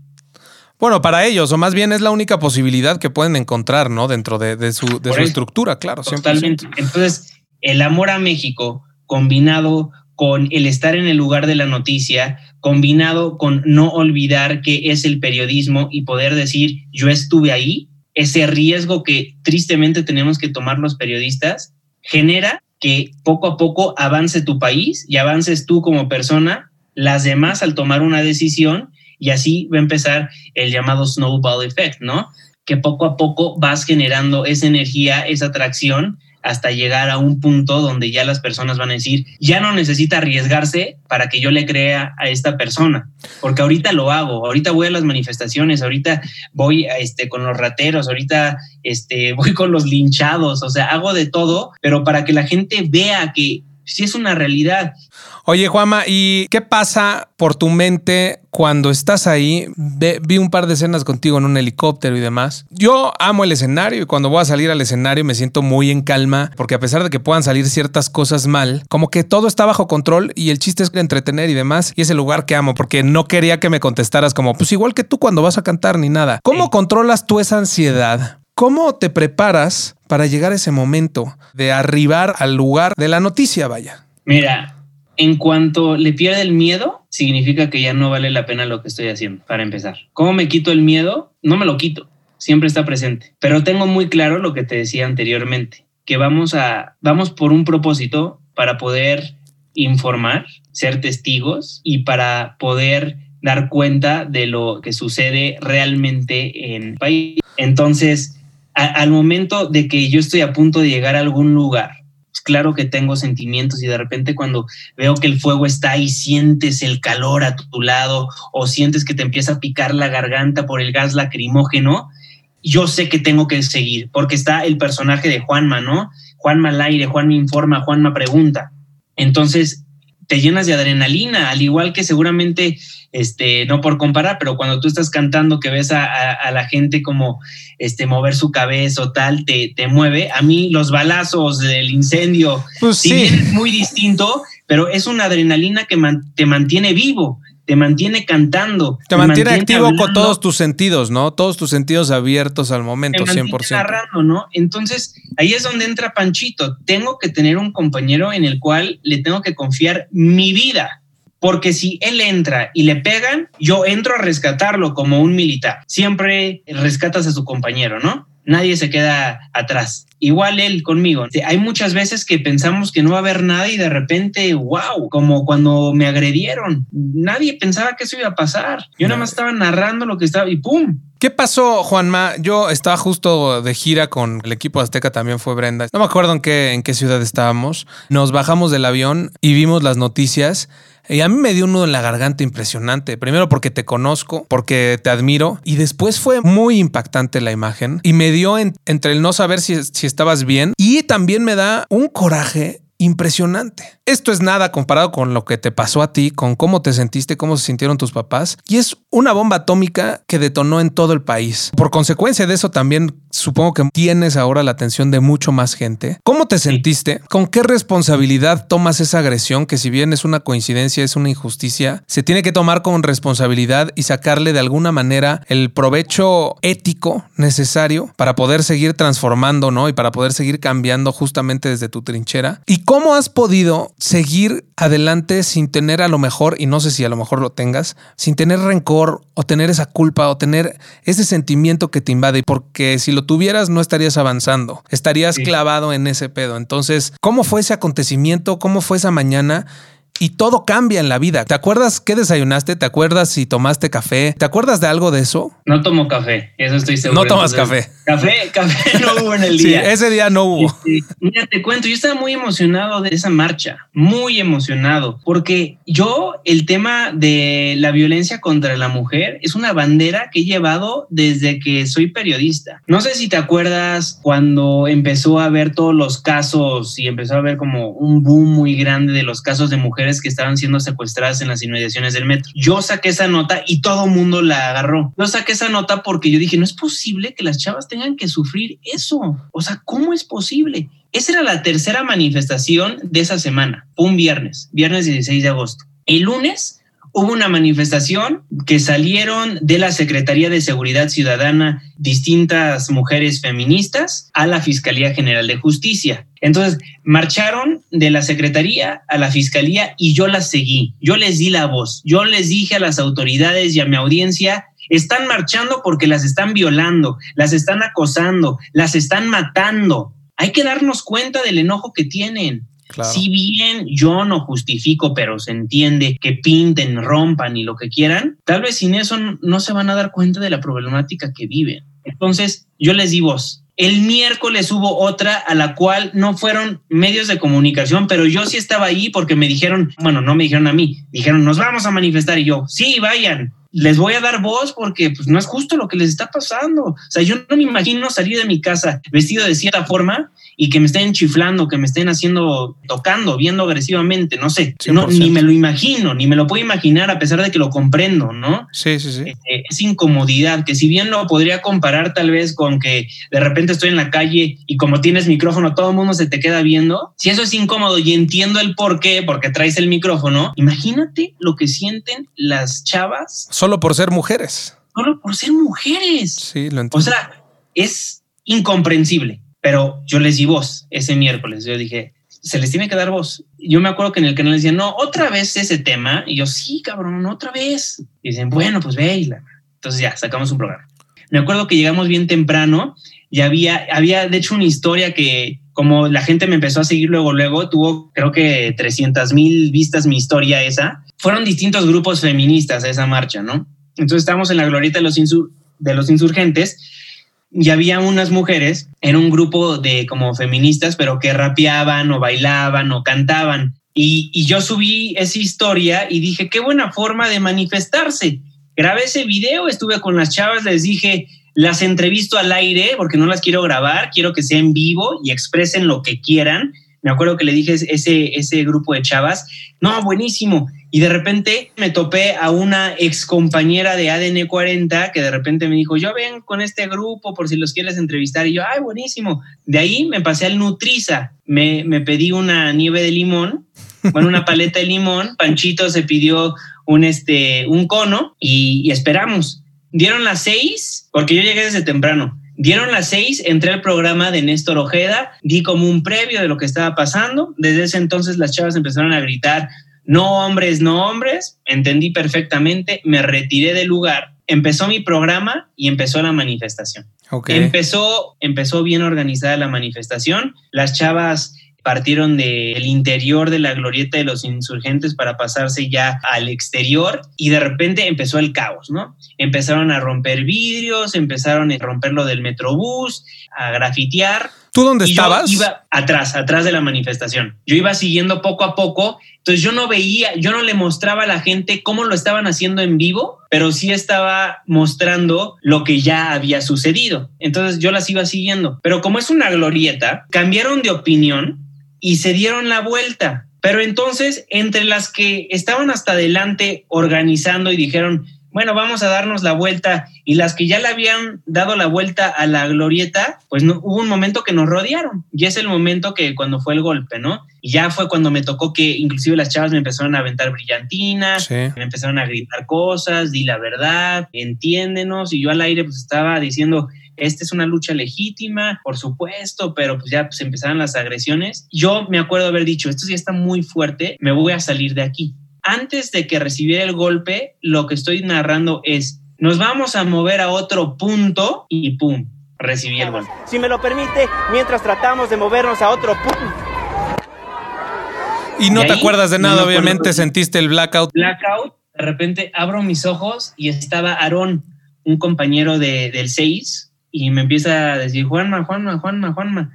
Bueno, para ellos, o más bien es la única posibilidad que pueden encontrar, ¿no? Dentro de, su, estructura, claro. Totalmente. Entonces, el amor a México combinado con el estar en el lugar de la noticia, combinado con no olvidar que es el periodismo y poder decir, yo estuve ahí, ese riesgo que tristemente tenemos que tomar los periodistas, genera que poco a poco avance tu país y avances tú como persona, las demás al tomar una decisión y así va a empezar el llamado snowball effect, ¿no? Que poco a poco vas generando esa energía, esa atracción hasta llegar a un punto donde ya las personas van a decir, ya no necesita arriesgarse para que yo le crea a esta persona, porque ahorita lo hago, ahorita voy a las manifestaciones, ahorita voy este, con los rateros, ahorita este, voy con los linchados, o sea, hago de todo, pero para que la gente vea que sí es una realidad. Oye, Juama, ¿y qué pasa por tu mente cuando estás ahí? vi un par de escenas contigo en un helicóptero y demás. Yo amo el escenario y cuando voy a salir al escenario me siento muy en calma porque a pesar de que puedan salir ciertas cosas mal, como que todo está bajo control y el chiste es entretener y demás. Y es el lugar que amo porque no quería que me contestaras como, pues igual que tú cuando vas a cantar ni nada. ¿Cómo controlas tú esa ansiedad? ¿Cómo te preparas para llegar a ese momento de arribar al lugar de la noticia, vaya? Mira, en cuanto le pierde el miedo, significa que ya no vale la pena lo que estoy haciendo, para empezar. ¿Cómo me quito el miedo? No me lo quito, siempre está presente. Pero tengo muy claro lo que te decía anteriormente, que vamos a, vamos por un propósito para poder informar, ser testigos y para poder dar cuenta de lo que sucede realmente en el país. Entonces, al momento de que yo estoy a punto de llegar a algún lugar claro que tengo sentimientos y de repente cuando veo que el fuego está ahí, sientes el calor a tu lado o sientes que te empieza a picar la garganta por el gas lacrimógeno, yo sé que tengo que seguir porque está el personaje de Juanma, ¿no? Juanma al aire, Juanma informa, Juanma pregunta. Entonces, te llenas de adrenalina, al igual que seguramente, este, no por comparar, pero cuando tú estás cantando que ves a, la gente como este, mover su cabeza o tal, te, te mueve. A mí los balazos del incendio, pues sí. es muy distinto, pero es una adrenalina que te mantiene vivo te mantiene cantando. Te, mantiene, activo con todos tus sentidos, ¿no? Todos tus sentidos abiertos al momento, te 100%. Narrando, ¿no? Entonces, ahí es donde entra Panchito. Tengo que tener un compañero en el cual le tengo que confiar mi vida. Porque si él entra y le pegan, yo entro a rescatarlo como un militar. Siempre rescatas a su compañero, ¿no? Nadie se queda atrás. Igual él conmigo. Hay muchas veces que pensamos que no va a haber nada y de repente, wow, como cuando me agredieron. Nadie pensaba que eso iba a pasar. Yo nada más estaba narrando lo que estaba y ¡pum! ¿Qué pasó, Juanma? Yo estaba justo de gira con el equipo Azteca, también fue Brenda. No me acuerdo en qué, ciudad estábamos. Nos bajamos del avión y vimos las noticias y a mí me dio un nudo en la garganta impresionante. Primero porque te conozco, porque te admiro. Y después fue muy impactante la imagen. Y me dio entre el no saber si, si estabas bien. Y también me da un coraje impresionante. Esto es nada comparado con lo que te pasó a ti, con cómo te sentiste, cómo se sintieron tus papás. Y es una bomba atómica que detonó en todo el país. Por consecuencia de eso también supongo que tienes ahora la atención de mucho más gente. ¿Cómo te sentiste? ¿Con qué responsabilidad tomas esa agresión que si bien es una coincidencia, es una injusticia, se tiene que tomar con responsabilidad y sacarle de alguna manera el provecho ético necesario para poder seguir transformando, ¿no? Y para poder seguir cambiando justamente desde tu trinchera. ¿Y cómo has podido seguir adelante sin tener a lo mejor, y no sé si a lo mejor lo tengas, sin tener rencor o tener esa culpa o tener ese sentimiento que te invade, porque si lo tuvieras no estarías avanzando, estarías clavado en ese pedo. Entonces, ¿cómo fue ese acontecimiento? ¿Cómo fue esa mañana? Y todo cambia en la vida. ¿Te acuerdas qué desayunaste? ¿Te acuerdas si tomaste café? ¿Te acuerdas de algo de eso? No tomo café, eso estoy seguro. No tomas café. Café, café no hubo en el día. Sí, ese día no hubo. mira, te cuento, yo estaba muy emocionado de esa marcha, muy emocionado, porque yo el tema de la violencia contra la mujer es una bandera que he llevado desde que soy periodista. No sé si te acuerdas cuando empezó a ver todos los casos y empezó a ver como un boom muy grande de los casos de mujeres que estaban siendo secuestradas en las inmediaciones del metro. Yo saqué esa nota y todo mundo la agarró. Yo saqué esa nota porque yo dije, no es posible que las chavas tengan que sufrir eso. O sea, ¿cómo es posible? Esa era la tercera manifestación de esa semana. un viernes, viernes 16 de agosto. El lunes hubo una manifestación que salieron de la Secretaría de Seguridad Ciudadana distintas mujeres feministas a la Fiscalía General de Justicia. Entonces, marcharon de la Secretaría a la Fiscalía y yo las seguí. Yo les di la voz. Yo les dije a las autoridades y a mi audiencia Están marchando porque las están violando, las están acosando, las están matando. Hay que darnos cuenta del enojo que tienen. Si bien yo no justifico, pero se entiende que pinten, rompan y lo que quieran, tal vez sin eso no se van a dar cuenta de la problemática que viven. Entonces, yo les di voz. El miércoles hubo otra a la cual no fueron medios de comunicación, pero yo sí estaba ahí porque me dijeron, bueno, no me dijeron a mí, dijeron, nos vamos a manifestar y yo, sí, vayan les voy a dar voz porque pues, no es justo lo que les está pasando. O sea, yo no me imagino salir de mi casa vestido de cierta forma y que me estén chiflando, que me estén haciendo, tocando, viendo agresivamente, no sé, no, ni me lo imagino, ni me lo puedo imaginar a pesar de que lo comprendo, ¿no? Sí, sí, sí. Este, es incomodidad, que si bien lo podría comparar tal vez con que de repente estoy en la calle y como tienes micrófono, todo el mundo se te queda viendo, si eso es incómodo y entiendo el por qué, porque traes el micrófono, imagínate lo que sienten las chavas. Solo por ser mujeres. Solo por ser mujeres. Sí, lo entiendo. O sea, es incomprensible pero yo les di voz ese miércoles. Yo dije, se les tiene que dar voz. Yo me acuerdo que en el canal decían, no, otra vez ese tema. Y yo, sí, cabrón, otra vez. Y dicen, bueno, pues ve. Entonces ya, sacamos un programa. Me acuerdo que llegamos bien temprano y había, había de hecho una historia que como la gente me empezó a seguir luego, luego, tuvo creo que 300 mil vistas mi historia esa. Fueron distintos grupos feministas a esa marcha, ¿no? Entonces estábamos en la glorieta de los, de los insurgentes y había unas mujeres en un grupo de como feministas, pero que rapeaban o bailaban o cantaban. Y, yo subí esa historia y dije, qué buena forma de manifestarse. Grabé ese video, estuve con las chavas, les dije, las entrevisto al aire porque no las quiero grabar, quiero que sea en vivo y expresen lo que quieran. Me acuerdo que le dije ese, ese grupo de chavas, no, buenísimo. Y de repente me topé a una ex compañera de ADN 40 que de repente me dijo, yo ven con este grupo por si los quieres entrevistar. Y yo, ay, buenísimo. De ahí me pasé al Nutriza. Me, me pedí una nieve de limón, bueno, una paleta de limón. Panchito se pidió un, este, un cono y, y esperamos. Dieron las seis, porque yo llegué desde temprano. Dieron las seis, entré al programa de Néstor Ojeda, di como un previo de lo que estaba pasando. Desde ese entonces las chavas empezaron a gritar, no hombres, no hombres, entendí perfectamente, me retiré del lugar, empezó mi programa y empezó la manifestación. Empezó, empezó bien organizada la manifestación, las chavas partieron del interior de la glorieta de los insurgentes para pasarse ya al exterior y de repente empezó el caos, ¿no? Empezaron a romper vidrios, empezaron a romper lo del metrobús, a grafitear. ¿Tú dónde estabas? Yo iba atrás, atrás de la manifestación. Yo iba siguiendo poco a poco, entonces yo no veía, yo no le mostraba a la gente cómo lo estaban haciendo en vivo, pero sí estaba mostrando lo que ya había sucedido. Entonces yo las iba siguiendo. Pero como es una glorieta, cambiaron de opinión y se dieron la vuelta. Pero entonces, entre las que estaban hasta adelante organizando y dijeron, bueno, vamos a darnos la vuelta, y las que ya le habían dado la vuelta a la glorieta, pues no, hubo un momento que nos rodearon. Y es el momento que cuando fue el golpe, ¿no? Y ya fue cuando me tocó que inclusive las chavas me empezaron a aventar brillantinas, me empezaron a gritar cosas, di la verdad, entiéndenos. Y yo al aire pues estaba diciendo, esta es una lucha legítima, por supuesto, pero pues ya pues empezaron las agresiones. Yo me acuerdo haber dicho, esto ya está muy fuerte, me voy a salir de aquí. Antes de que recibiera el golpe, lo que estoy narrando es, nos vamos a mover a otro punto y pum, recibí el golpe. Si me lo permite, mientras tratamos de movernos a otro punto. Y no te acuerdas de nada, obviamente, sentiste el blackout. Blackout, de repente abro mis ojos y estaba Aarón, un compañero de, del 6, y me empieza a decir, Juanma, Juanma, Juanma, Juanma.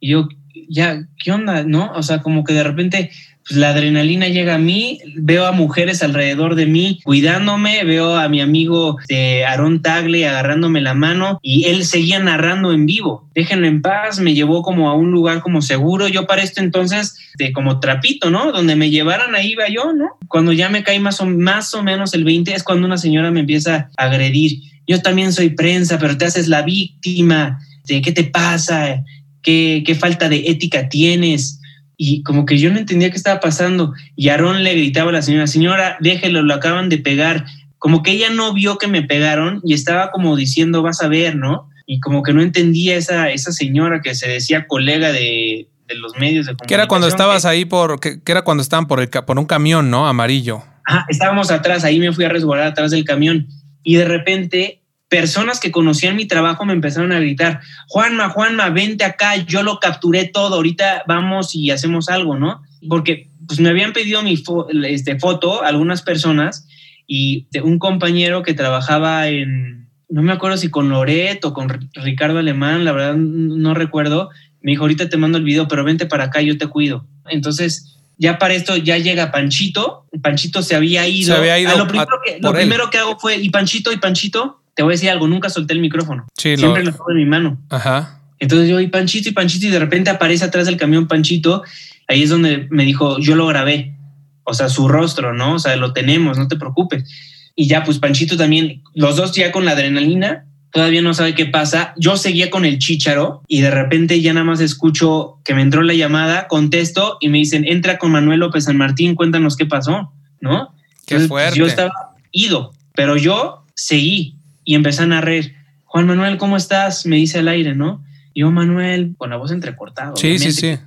Y yo, ya, ¿qué onda? ¿No? O sea, como que de repente pues, la adrenalina llega a mí, veo a mujeres alrededor de mí cuidándome, veo a mi amigo de Aaron Tagle agarrándome la mano y él seguía narrando en vivo. Déjenlo en paz, me llevó como a un lugar como seguro. Yo para esto entonces, de como trapito, ¿no? Donde me llevaran ahí iba yo, ¿no? Cuando ya me caí más o, más o menos el 20 es cuando una señora me empieza a agredir yo también soy prensa, pero te haces la víctima, de qué te pasa, qué, qué falta de ética tienes. Y como que yo no entendía qué estaba pasando. Y Aarón le gritaba a la señora, señora, déjelo, lo acaban de pegar. Como que ella no vio que me pegaron y estaba como diciendo, vas a ver, ¿no? Y como que no entendía esa, esa señora que se decía colega de, de los medios de comunicación. Que era cuando estabas ahí por, que, era cuando estaban por, el, por un camión, ¿no? Amarillo. Ah, estábamos atrás, ahí me fui a resguardar atrás del camión y de repente personas que conocían mi trabajo me empezaron a gritar, Juanma, Juanma, vente acá, yo lo capturé todo, ahorita vamos y hacemos algo, ¿no? Porque pues me habían pedido mi este, foto algunas personas y un compañero que trabajaba en, no me acuerdo si con Loret o con Ricardo Alemán, la verdad no recuerdo, me dijo, ahorita te mando el video, pero vente para acá, yo te cuido. Entonces, ya para esto ya llega Panchito, Panchito se había ido. Se había ido. Ah, lo primero, que, lo primero que hago fue, y Panchito, y Panchito, te voy a decir algo, nunca solté el micrófono. Siempre lo tengo en mi mano. Ajá. Entonces yo, y Panchito, y Panchito, y de repente aparece atrás del camión Panchito, ahí es donde me dijo, yo lo grabé. O sea, su rostro, ¿no? O sea, lo tenemos, no te preocupes. Y ya, pues Panchito también, los dos ya con la adrenalina, todavía no sabe qué pasa. Yo seguía con el chícharo y de repente ya nada más escucho que me entró la llamada, contesto y me dicen, entra con Manuel López San Martín, cuéntanos qué pasó, ¿no? Qué fuerte. Yo estaba ido, pero yo seguí y empecé a narrar. Juan Manuel, ¿cómo estás? Me dice al aire, ¿no? Yo, Manuel, con la voz entrecortada. Sí, sí, sí.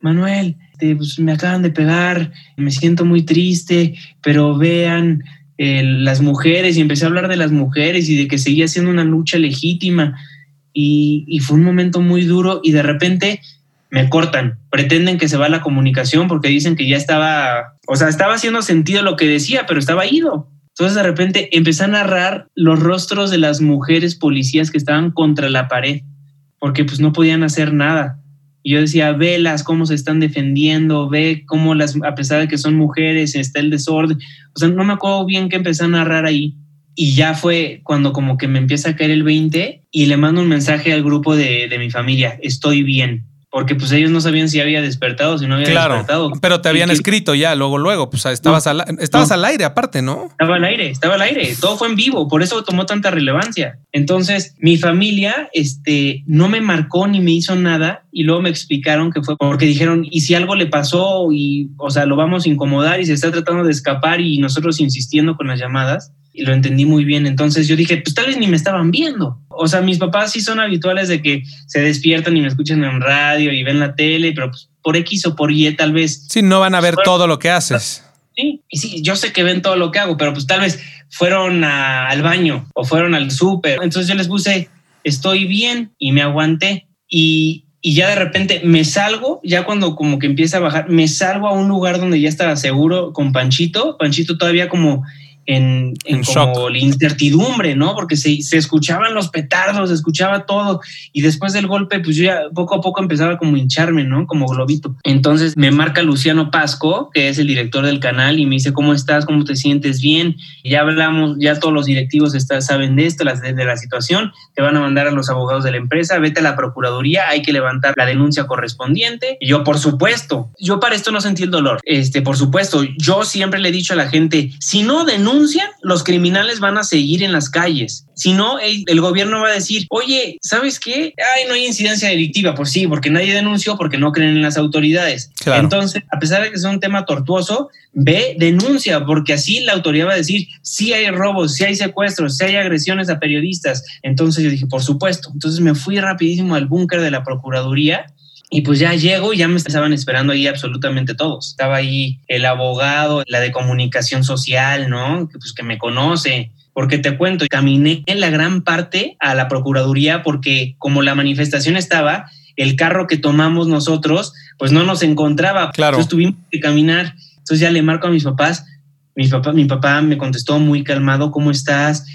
Manuel, pues, me acaban de pegar, me siento muy triste, pero vean, las mujeres y empecé a hablar de las mujeres y de que seguía siendo una lucha legítima y, fue un momento muy duro y de repente me cortan, pretenden que se va la comunicación porque dicen que ya estaba, o sea, estaba haciendo sentido lo que decía, pero estaba ido. Entonces de repente empecé a narrar los rostros de las mujeres policías que estaban contra la pared, porque pues no podían hacer nada. Y yo decía, velas cómo se están defendiendo, ve cómo las, a pesar de que son mujeres, está el desorden. O sea, no me acuerdo bien que empecé a narrar ahí. Y ya fue cuando como que me empieza a caer el 20 y le mando un mensaje al grupo de, de mi familia, estoy bien porque pues ellos no sabían si había despertado, si no había claro, despertado. Pero te habían escrito ya, luego, luego, pues estabas, al, estabas al aire aparte, ¿no? Estaba al aire, estaba al aire, todo fue en vivo, por eso tomó tanta relevancia. Entonces, mi familia este, no me marcó ni me hizo nada y luego me explicaron que fue porque dijeron, ¿y si algo le pasó y, o sea, lo vamos a incomodar y se está tratando de escapar y nosotros insistiendo con las llamadas? y lo entendí muy bien. Entonces yo dije, pues tal vez ni me estaban viendo. O sea, mis papás sí son habituales de que se despiertan y me escuchan en radio y ven la tele, pero pues por X o por Y tal vez. Sí, no van a ver todo lo que haces. Sí, y sí, yo sé que ven todo lo que hago, pero pues tal vez fueron al baño o fueron al súper. Entonces yo les puse, estoy bien y me aguanté. Y, y ya de repente me salgo, ya cuando como que empieza a bajar, me salgo a un lugar donde ya estaba seguro con Panchito. Panchito todavía como en, como la incertidumbre, ¿no? Porque se, se, escuchaban los petardos, se escuchaba todo. Y después del golpe, pues yo ya poco a poco empezaba como hincharme, ¿no? Como globito. Entonces me marca Luciano Pasco, que es el director del canal, y me dice, ¿cómo estás? ¿Cómo te sientes? Bien. ya hablamos, ya todos los directivos está, saben de esto, las, de, la situación. Te van a mandar a los abogados de la empresa, vete a la Procuraduría, hay que levantar la denuncia correspondiente. Y yo, por supuesto, yo para esto no sentí el dolor. Este, por supuesto, yo siempre le he dicho a la gente, si no denuncia, los criminales van a seguir en las calles. Si no, el, gobierno va a decir, oye, ¿sabes qué? Ay, no hay incidencia delictiva. Pues sí, porque nadie denunció, porque no creen en las autoridades. Entonces, a pesar de que sea un tema tortuoso, ve, denuncia, porque así la autoridad va a decir, si hay robos, si hay secuestros, si hay agresiones a periodistas. Entonces yo dije, por supuesto. Entonces me fui rapidísimo al búnker de la Procuraduría y pues ya llego y ya me estaban esperando ahí absolutamente todos. Estaba ahí el abogado, la de comunicación social, ¿no? Que pues que me conoce. Porque te cuento, caminé en la gran parte a la Procuraduría porque como la manifestación estaba, el carro que tomamos nosotros, pues no nos encontraba. Claro. Entonces tuvimos que caminar. Entonces ya le marco a mis papás. Mi papá, mi papá me contestó muy calmado, ¿cómo estás?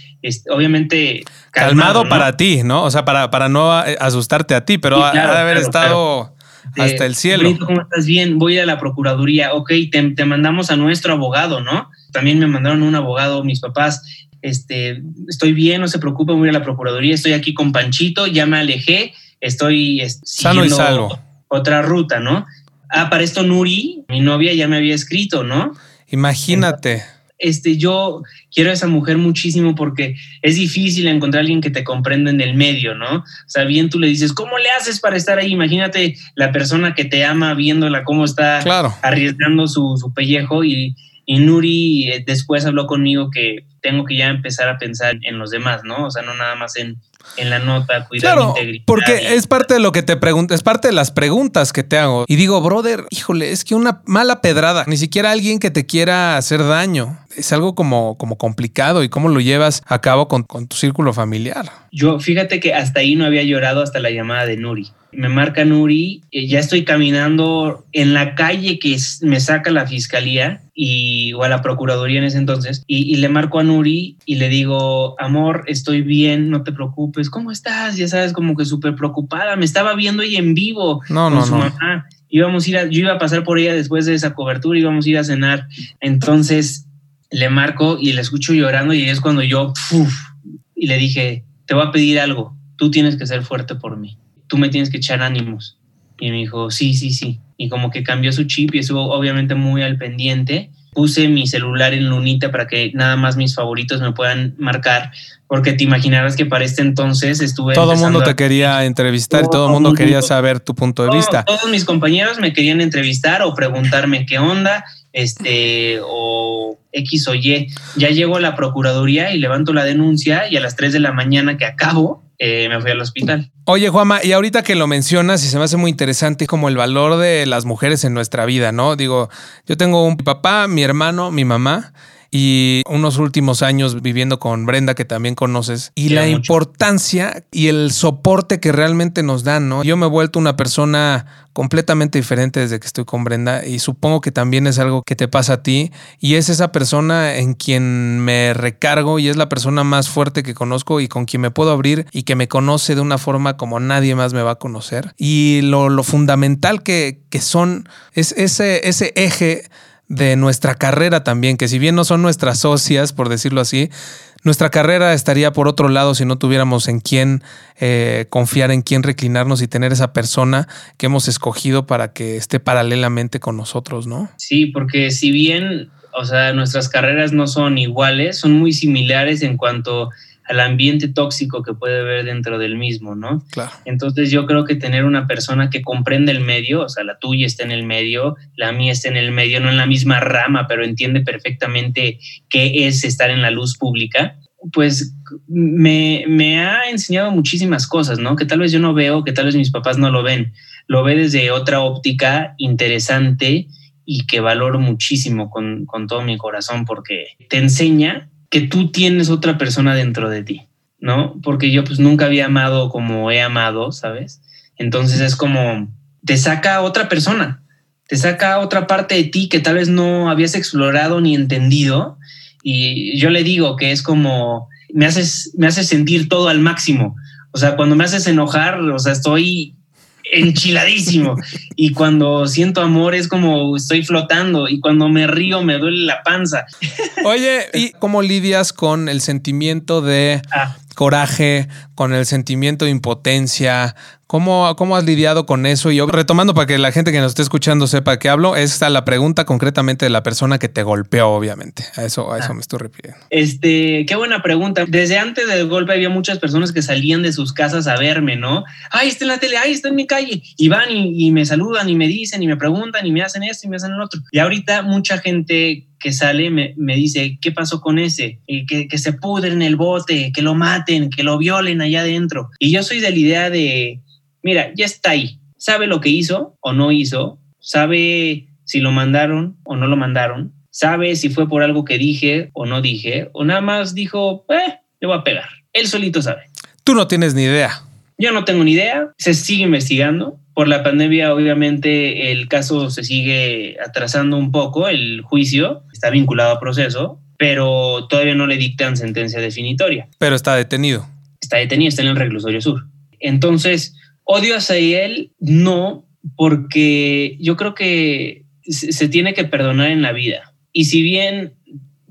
Obviamente calmado, para ti, ¿no? O sea, para, para no asustarte a ti, pero ha de haber estado hasta el cielo. ¿Cómo estás bien? Voy a la Procuraduría. Ok, te, mandamos a nuestro abogado, ¿no? También me mandaron un abogado, mis papás. Este, estoy bien, no se preocupe, voy a la Procuraduría. Estoy aquí con Panchito, ya me alejé. Estoy sano y salvo. Otra ruta, ¿no? Ah, para esto Nuri, mi novia, ya me había escrito, ¿no? Imagínate este, yo quiero a esa mujer muchísimo porque es difícil encontrar a alguien que te comprenda en el medio, ¿no? O sea, bien tú le dices, ¿cómo le haces para estar ahí? Imagínate la persona que te ama viéndola cómo está arriesgando su, pellejo y, Y Nuri eh, después habló conmigo que tengo que ya empezar a pensar en los demás, ¿no? O sea, no nada más en, en la nota, cuidar Claro, mi integridad. porque y- es parte de lo que te pregunto, es parte de las preguntas que te hago. Y digo, brother, híjole, es que una mala pedrada, ni siquiera alguien que te quiera hacer daño. Es algo como, como complicado y cómo lo llevas a cabo con, con tu círculo familiar. Yo, fíjate que hasta ahí no había llorado hasta la llamada de Nuri. Me marca Nuri, eh, ya estoy caminando en la calle que me saca la fiscalía y, o a la procuraduría en ese entonces, y, y le marco a Nuri y le digo, amor, estoy bien, no te preocupes, ¿cómo estás? Ya sabes, como que súper preocupada, me estaba viendo ella en vivo No, con no, su no. mamá. Íbamos a ir a- yo iba a pasar por ella después de esa cobertura, íbamos a ir a cenar. Entonces le marco y la escucho llorando y es cuando yo y le dije, te voy a pedir algo, tú tienes que ser fuerte por mí, tú me tienes que echar ánimos. Y me dijo, sí, sí, sí. Y como que cambió su chip y estuvo obviamente muy al pendiente. Puse mi celular en lunita para que nada más mis favoritos me puedan marcar, porque te imaginarás que para este entonces estuve... Todo el mundo a- te quería entrevistar y todo el Todo mundo quería saber tu punto de todo- vista. Todos mis compañeros me querían entrevistar o preguntarme qué onda, este, o X o Y. Ya llego a la procuraduría y levanto la denuncia y a las 3 de la mañana que acabo, eh, me fui al hospital. Oye, Juama, y ahorita que lo mencionas y se me hace muy interesante como el valor de las mujeres en nuestra vida, ¿no? Digo, yo tengo un papá, mi hermano, mi mamá y unos últimos años viviendo con Brenda, que también conoces, y Quiero la mucho. importancia y el soporte que realmente nos dan, ¿no? Yo me he vuelto una persona completamente diferente desde que estoy con Brenda y supongo que también es algo que te pasa a ti y es esa persona en quien me recargo y es la persona más fuerte que conozco y con quien me puedo abrir y que me conoce de una forma como nadie más me va a conocer. Y lo, lo fundamental que, que son es ese, ese eje de nuestra carrera también, que si bien no son nuestras socias, por decirlo así, nuestra carrera estaría por otro lado si no tuviéramos en quién eh, confiar, en quién reclinarnos y tener esa persona que hemos escogido para que esté paralelamente con nosotros, ¿no? Sí, porque si bien, o sea, nuestras carreras no son iguales, son muy similares en cuanto al ambiente tóxico que puede haber dentro del mismo, ¿no? Claro. Entonces yo creo que tener una persona que comprende el medio, o sea, la tuya está en el medio, la mía está en el medio, no en la misma rama, pero entiende perfectamente qué es estar en la luz pública, pues me, me ha enseñado muchísimas cosas, ¿no? Que tal vez yo no veo, que tal vez mis papás no lo ven. Lo ve desde otra óptica interesante y que valoro muchísimo con, con todo mi corazón porque te enseña que tú tienes otra persona dentro de ti. ¿no? Porque yo pues nunca había amado como he amado, ¿sabes? Entonces es como, te saca otra persona, te saca otra parte de ti que tal vez no habías explorado ni entendido. Y yo le digo que es como, me haces, me haces sentir todo al máximo. O sea, cuando me haces enojar, o sea, estoy enchiladísimo. y cuando siento amor es como estoy flotando. Y cuando me río me duele la panza. Oye, ¿y cómo lidias con el sentimiento de Ah, coraje, con el sentimiento de impotencia? ¿Cómo, ¿Cómo has lidiado con eso? Y yo, retomando para que la gente que nos esté escuchando sepa que hablo, esta la pregunta concretamente de la persona que te golpeó, obviamente. A eso, a eso Ah. me estoy refiriendo. Este, qué buena pregunta. Desde antes del golpe había muchas personas que salían de sus casas a verme, ¿no? Ay, está en la tele, ay, está en mi calle. Y van y, y me saludan y me dicen y me preguntan y me hacen esto y me hacen el otro. Y ahorita mucha gente que sale me, me dice, ¿qué pasó con ese? Eh, que, que se pudre en el bote, que lo maten, que lo violen allá adentro. Y yo soy de la idea de, mira, ya está ahí. Sabe lo que hizo o no hizo. Sabe si lo mandaron o no lo mandaron sabe si fue por algo que dije o no dije, o nada más dijo, eh, le voy a pegar. Él solito sabe. Tú no tienes ni idea. Yo no tengo ni idea, se sigue investigando. Por la pandemia, obviamente, el caso se sigue atrasando un poco, el juicio está vinculado a proceso, pero todavía no le dictan sentencia definitoria. Pero está detenido. Está detenido, está en el reclusorio sur. Entonces, odio hacia él, no, porque yo creo que se tiene que perdonar en la vida. Y si bien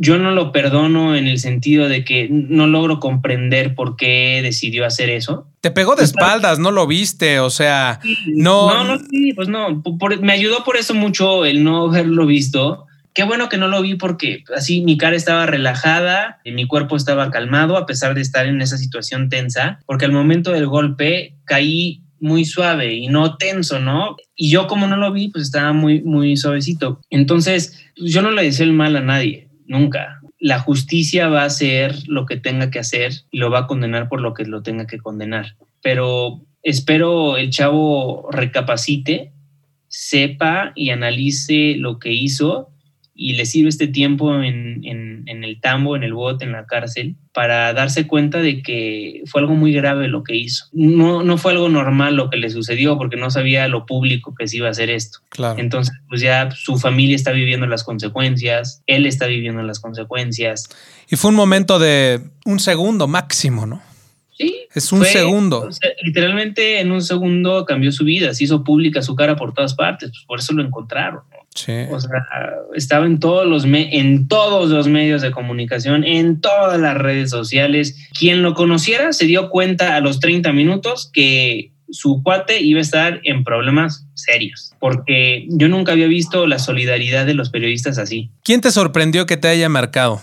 yo no lo perdono en el sentido de que no logro comprender por qué decidió hacer eso. Te pegó de espaldas, no lo viste, o sea, no. No, no, sí, pues no. Por- por- me ayudó por eso mucho el no haberlo visto. Qué bueno que no lo vi porque así mi cara estaba relajada, y mi cuerpo estaba calmado a pesar de estar en esa situación tensa, porque al momento del golpe caí muy suave y no tenso, ¿no? Y yo como no lo vi, pues estaba muy, muy suavecito. Entonces, yo no le deseo el mal a nadie, nunca. La justicia va a hacer lo que tenga que hacer y lo va a condenar por lo que lo tenga que condenar. Pero espero el chavo recapacite, sepa y analice lo que hizo y le sirve este tiempo en, el tambo, en el bote, en la cárcel, para darse cuenta de que fue algo muy grave lo que hizo. No, no fue algo normal lo que le sucedió porque no sabía lo público que se iba a hacer esto. Claro. Entonces, pues ya su familia está viviendo las consecuencias, él está viviendo las consecuencias. Y fue un momento de un segundo máximo, ¿no? Sí. Es un segundo. literalmente en un segundo cambió su vida, se hizo pública su cara por todas partes, pues por eso lo encontraron. O sea, estaba en todos los en todos los medios de comunicación, en todas las redes sociales. Quien lo conociera se dio cuenta a los 30 minutos que su cuate iba a estar en problemas serios, porque yo nunca había visto la solidaridad de los periodistas así. ¿Quién te sorprendió que te haya marcado?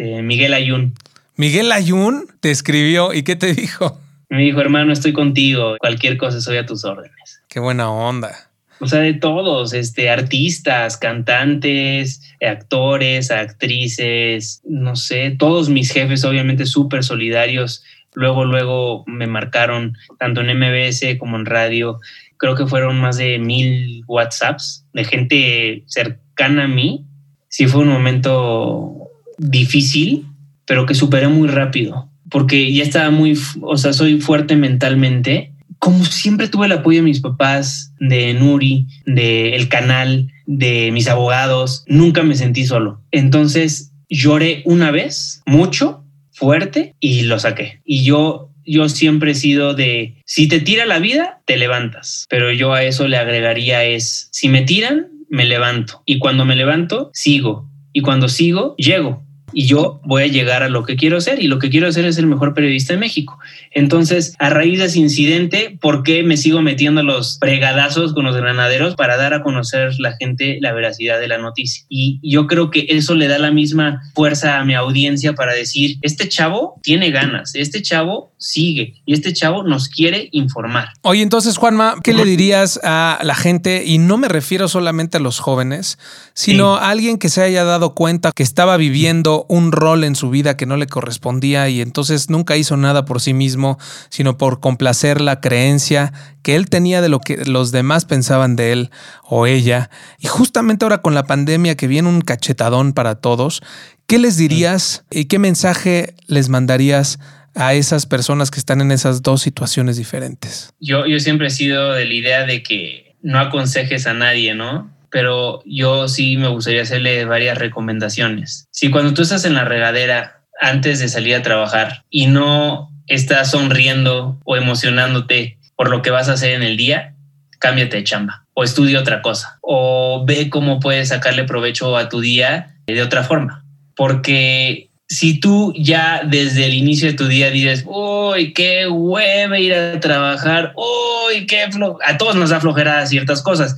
Este, Miguel Ayun. Miguel Ayun te escribió y ¿qué te dijo? Me dijo, hermano, estoy contigo, cualquier cosa soy a tus órdenes. Qué buena onda. O sea, de todos, este, artistas, cantantes, actores, actrices, no sé, todos mis jefes obviamente súper solidarios. Luego, luego me marcaron tanto en MBS como en radio. Creo que fueron más de mil WhatsApps de gente cercana a mí. Sí fue un momento difícil, pero que superé muy rápido, porque ya estaba muy, o sea, soy fuerte mentalmente como siempre tuve el apoyo de mis papás, de Nuri, de el canal, de mis abogados, nunca me sentí solo. Entonces lloré una vez, mucho, fuerte, y lo saqué. Y yo, yo siempre he sido de, si te tira la vida, te levantas. Pero yo a eso le agregaría es, si me tiran, me levanto. Y cuando me levanto, sigo. Y cuando sigo, llego y yo voy a llegar a lo que quiero ser y lo que quiero hacer es el mejor periodista de México. Entonces, a raíz de ese incidente, ¿por qué me sigo metiendo los fregadazos con los granaderos para dar a conocer la gente la veracidad de la noticia? Y yo creo que eso le da la misma fuerza a mi audiencia para decir, este chavo tiene ganas, este chavo sigue y este chavo nos quiere informar. Oye, entonces, Juanma, ¿qué le dirías a la gente? Y no me refiero solamente a los jóvenes, sino a alguien que se haya dado cuenta que estaba viviendo un rol en su vida que no le correspondía y entonces nunca hizo nada por sí mismo, sino por complacer la creencia que él tenía de lo que los demás pensaban de él o ella. Y justamente ahora con la pandemia que viene un cachetadón para todos, ¿qué les dirías y qué mensaje les mandarías a esas personas que están en esas dos situaciones diferentes? Yo, yo siempre he sido de la idea de que no aconsejes a nadie, ¿no? Pero yo sí me gustaría hacerle varias recomendaciones. Si cuando tú estás en la regadera antes de salir a trabajar y no estás sonriendo o emocionándote por lo que vas a hacer en el día, cámbiate de chamba o estudia otra cosa o ve cómo puedes sacarle provecho a tu día de otra forma. Porque si tú ya desde el inicio de tu día dices, uy, qué hueva ir a trabajar, uy, qué flo a todos nos da flojera ciertas cosas,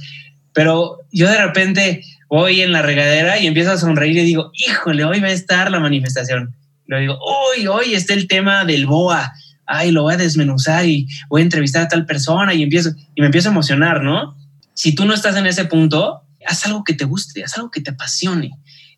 pero yo de repente voy en la regadera y empiezo a sonreír y digo, híjole, hoy va a estar la manifestación. Y digo, uy, hoy está el tema del BOA, ay, lo voy a desmenuzar y voy a entrevistar a tal persona y empiezo, y me empiezo a emocionar, ¿no? Si tú no estás en ese punto, haz algo que te guste, haz algo que te apasione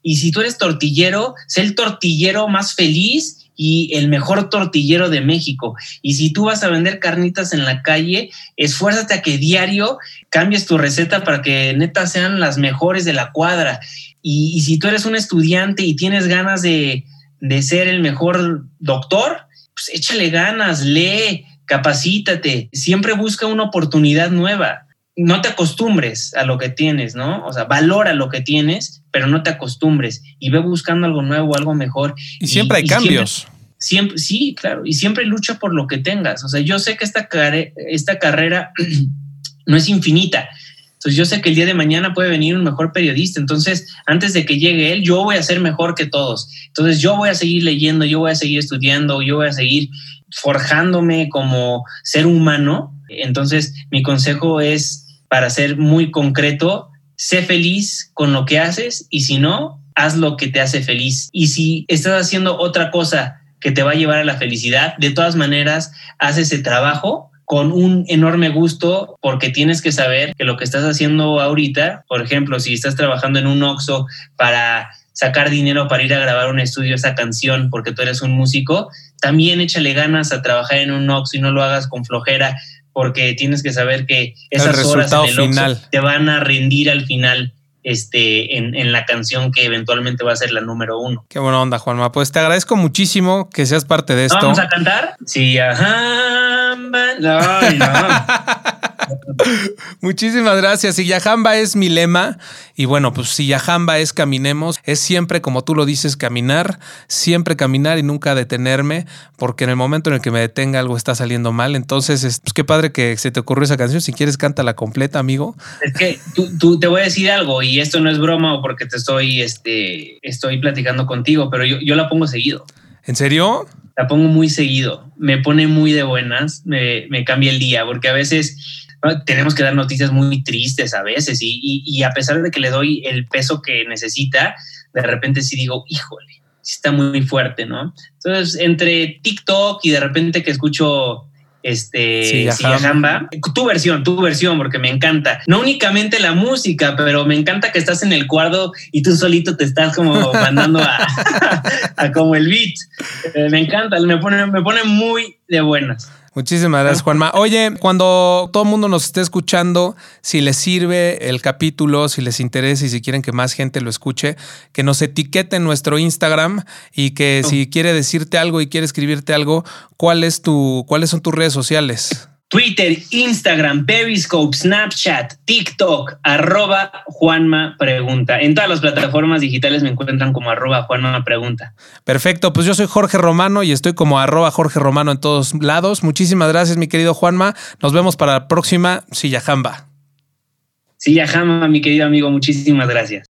y si tú eres tortillero, sé el tortillero más feliz y el mejor tortillero de México. Y si tú vas a vender carnitas en la calle, esfuérzate a que diario cambies tu receta para que neta sean las mejores de la cuadra. Y, si tú eres un estudiante y tienes ganas de, de ser el mejor doctor, pues échale ganas, lee, capacítate, siempre busca una oportunidad nueva no te acostumbres a lo que tienes, ¿no? O sea, valora lo que tienes, pero no te acostumbres y ve buscando algo nuevo, algo mejor. Y siempre hay cambios. Siempre, sí, claro, y siempre lucha por lo que tengas. O sea, yo sé que esta, esta carrera no es infinita. Entonces yo sé que el día de mañana puede venir un mejor periodista. Entonces, antes de que llegue él, yo voy a ser mejor que todos. Entonces yo voy a seguir leyendo, yo voy a seguir estudiando, yo voy a seguir forjándome como ser humano. Entonces, mi consejo es para ser muy concreto, sé feliz con lo que haces y si no, haz lo que te hace feliz. Y si estás haciendo otra cosa que te va a llevar a la felicidad, de todas maneras, haz ese trabajo con un enorme gusto porque tienes que saber que lo que estás haciendo ahorita, por ejemplo, si estás trabajando en un Oxxo para sacar dinero para ir a grabar un estudio, esa canción, porque tú eres un músico, también échale ganas a trabajar en un Oxxo y no lo hagas con flojera, porque tienes que saber que esas horas en el final. te van a rendir al final este, en, la canción que eventualmente va a ser la número uno. Qué buena onda, Juanma. Pues te agradezco muchísimo que seas parte de esto. ¿Vamos a cantar? Sí, ajá. No, no. Muchísimas gracias. Y Yajamba es mi lema. Y bueno, pues si Yajamba es caminemos, es siempre, como tú lo dices, caminar, siempre caminar y nunca detenerme, porque en el momento en el que me detenga algo está saliendo mal. Entonces, pues qué padre que se te ocurrió esa canción. Si quieres, cántala completa, amigo. Es que tú, te voy a decir algo, y esto no es broma porque te estoy, este, estoy platicando contigo, pero yo, yo la pongo seguido. ¿En serio? La pongo muy seguido. Me pone muy de buenas, me, me cambia el día, porque a veces tenemos que dar noticias muy tristes a veces y, a pesar de que le doy el peso que necesita, de repente sí digo, híjole, sí está muy fuerte, ¿no? Entonces, entre TikTok y de repente que escucho este Jamba, tu versión, tu versión, porque me encanta. No únicamente la música, pero me encanta que estás en el cuadro y tú solito te estás como mandando a, como el beat. Eh, me encanta, me pone, me pone muy de buenas. Muchísimas gracias, Juanma. Oye, cuando todo el mundo nos esté escuchando, si les sirve el capítulo, si les interesa y si quieren que más gente lo escuche, que nos etiquete en nuestro Instagram y que si quiere decirte algo y quiere escribirte algo, ¿cuál es tu, ¿cuáles son tus redes sociales? Twitter, Instagram, Periscope, Snapchat, TikTok, arroba Juanma Pregunta. En todas las plataformas digitales me encuentran como arroba Juanma Pregunta. Perfecto, pues yo soy Jorge Romano y estoy como arroba Jorge Romano en todos lados. Muchísimas gracias, mi querido Juanma. Nos vemos para la próxima Silla Jamba. Silla Jamba, mi querido amigo, muchísimas gracias.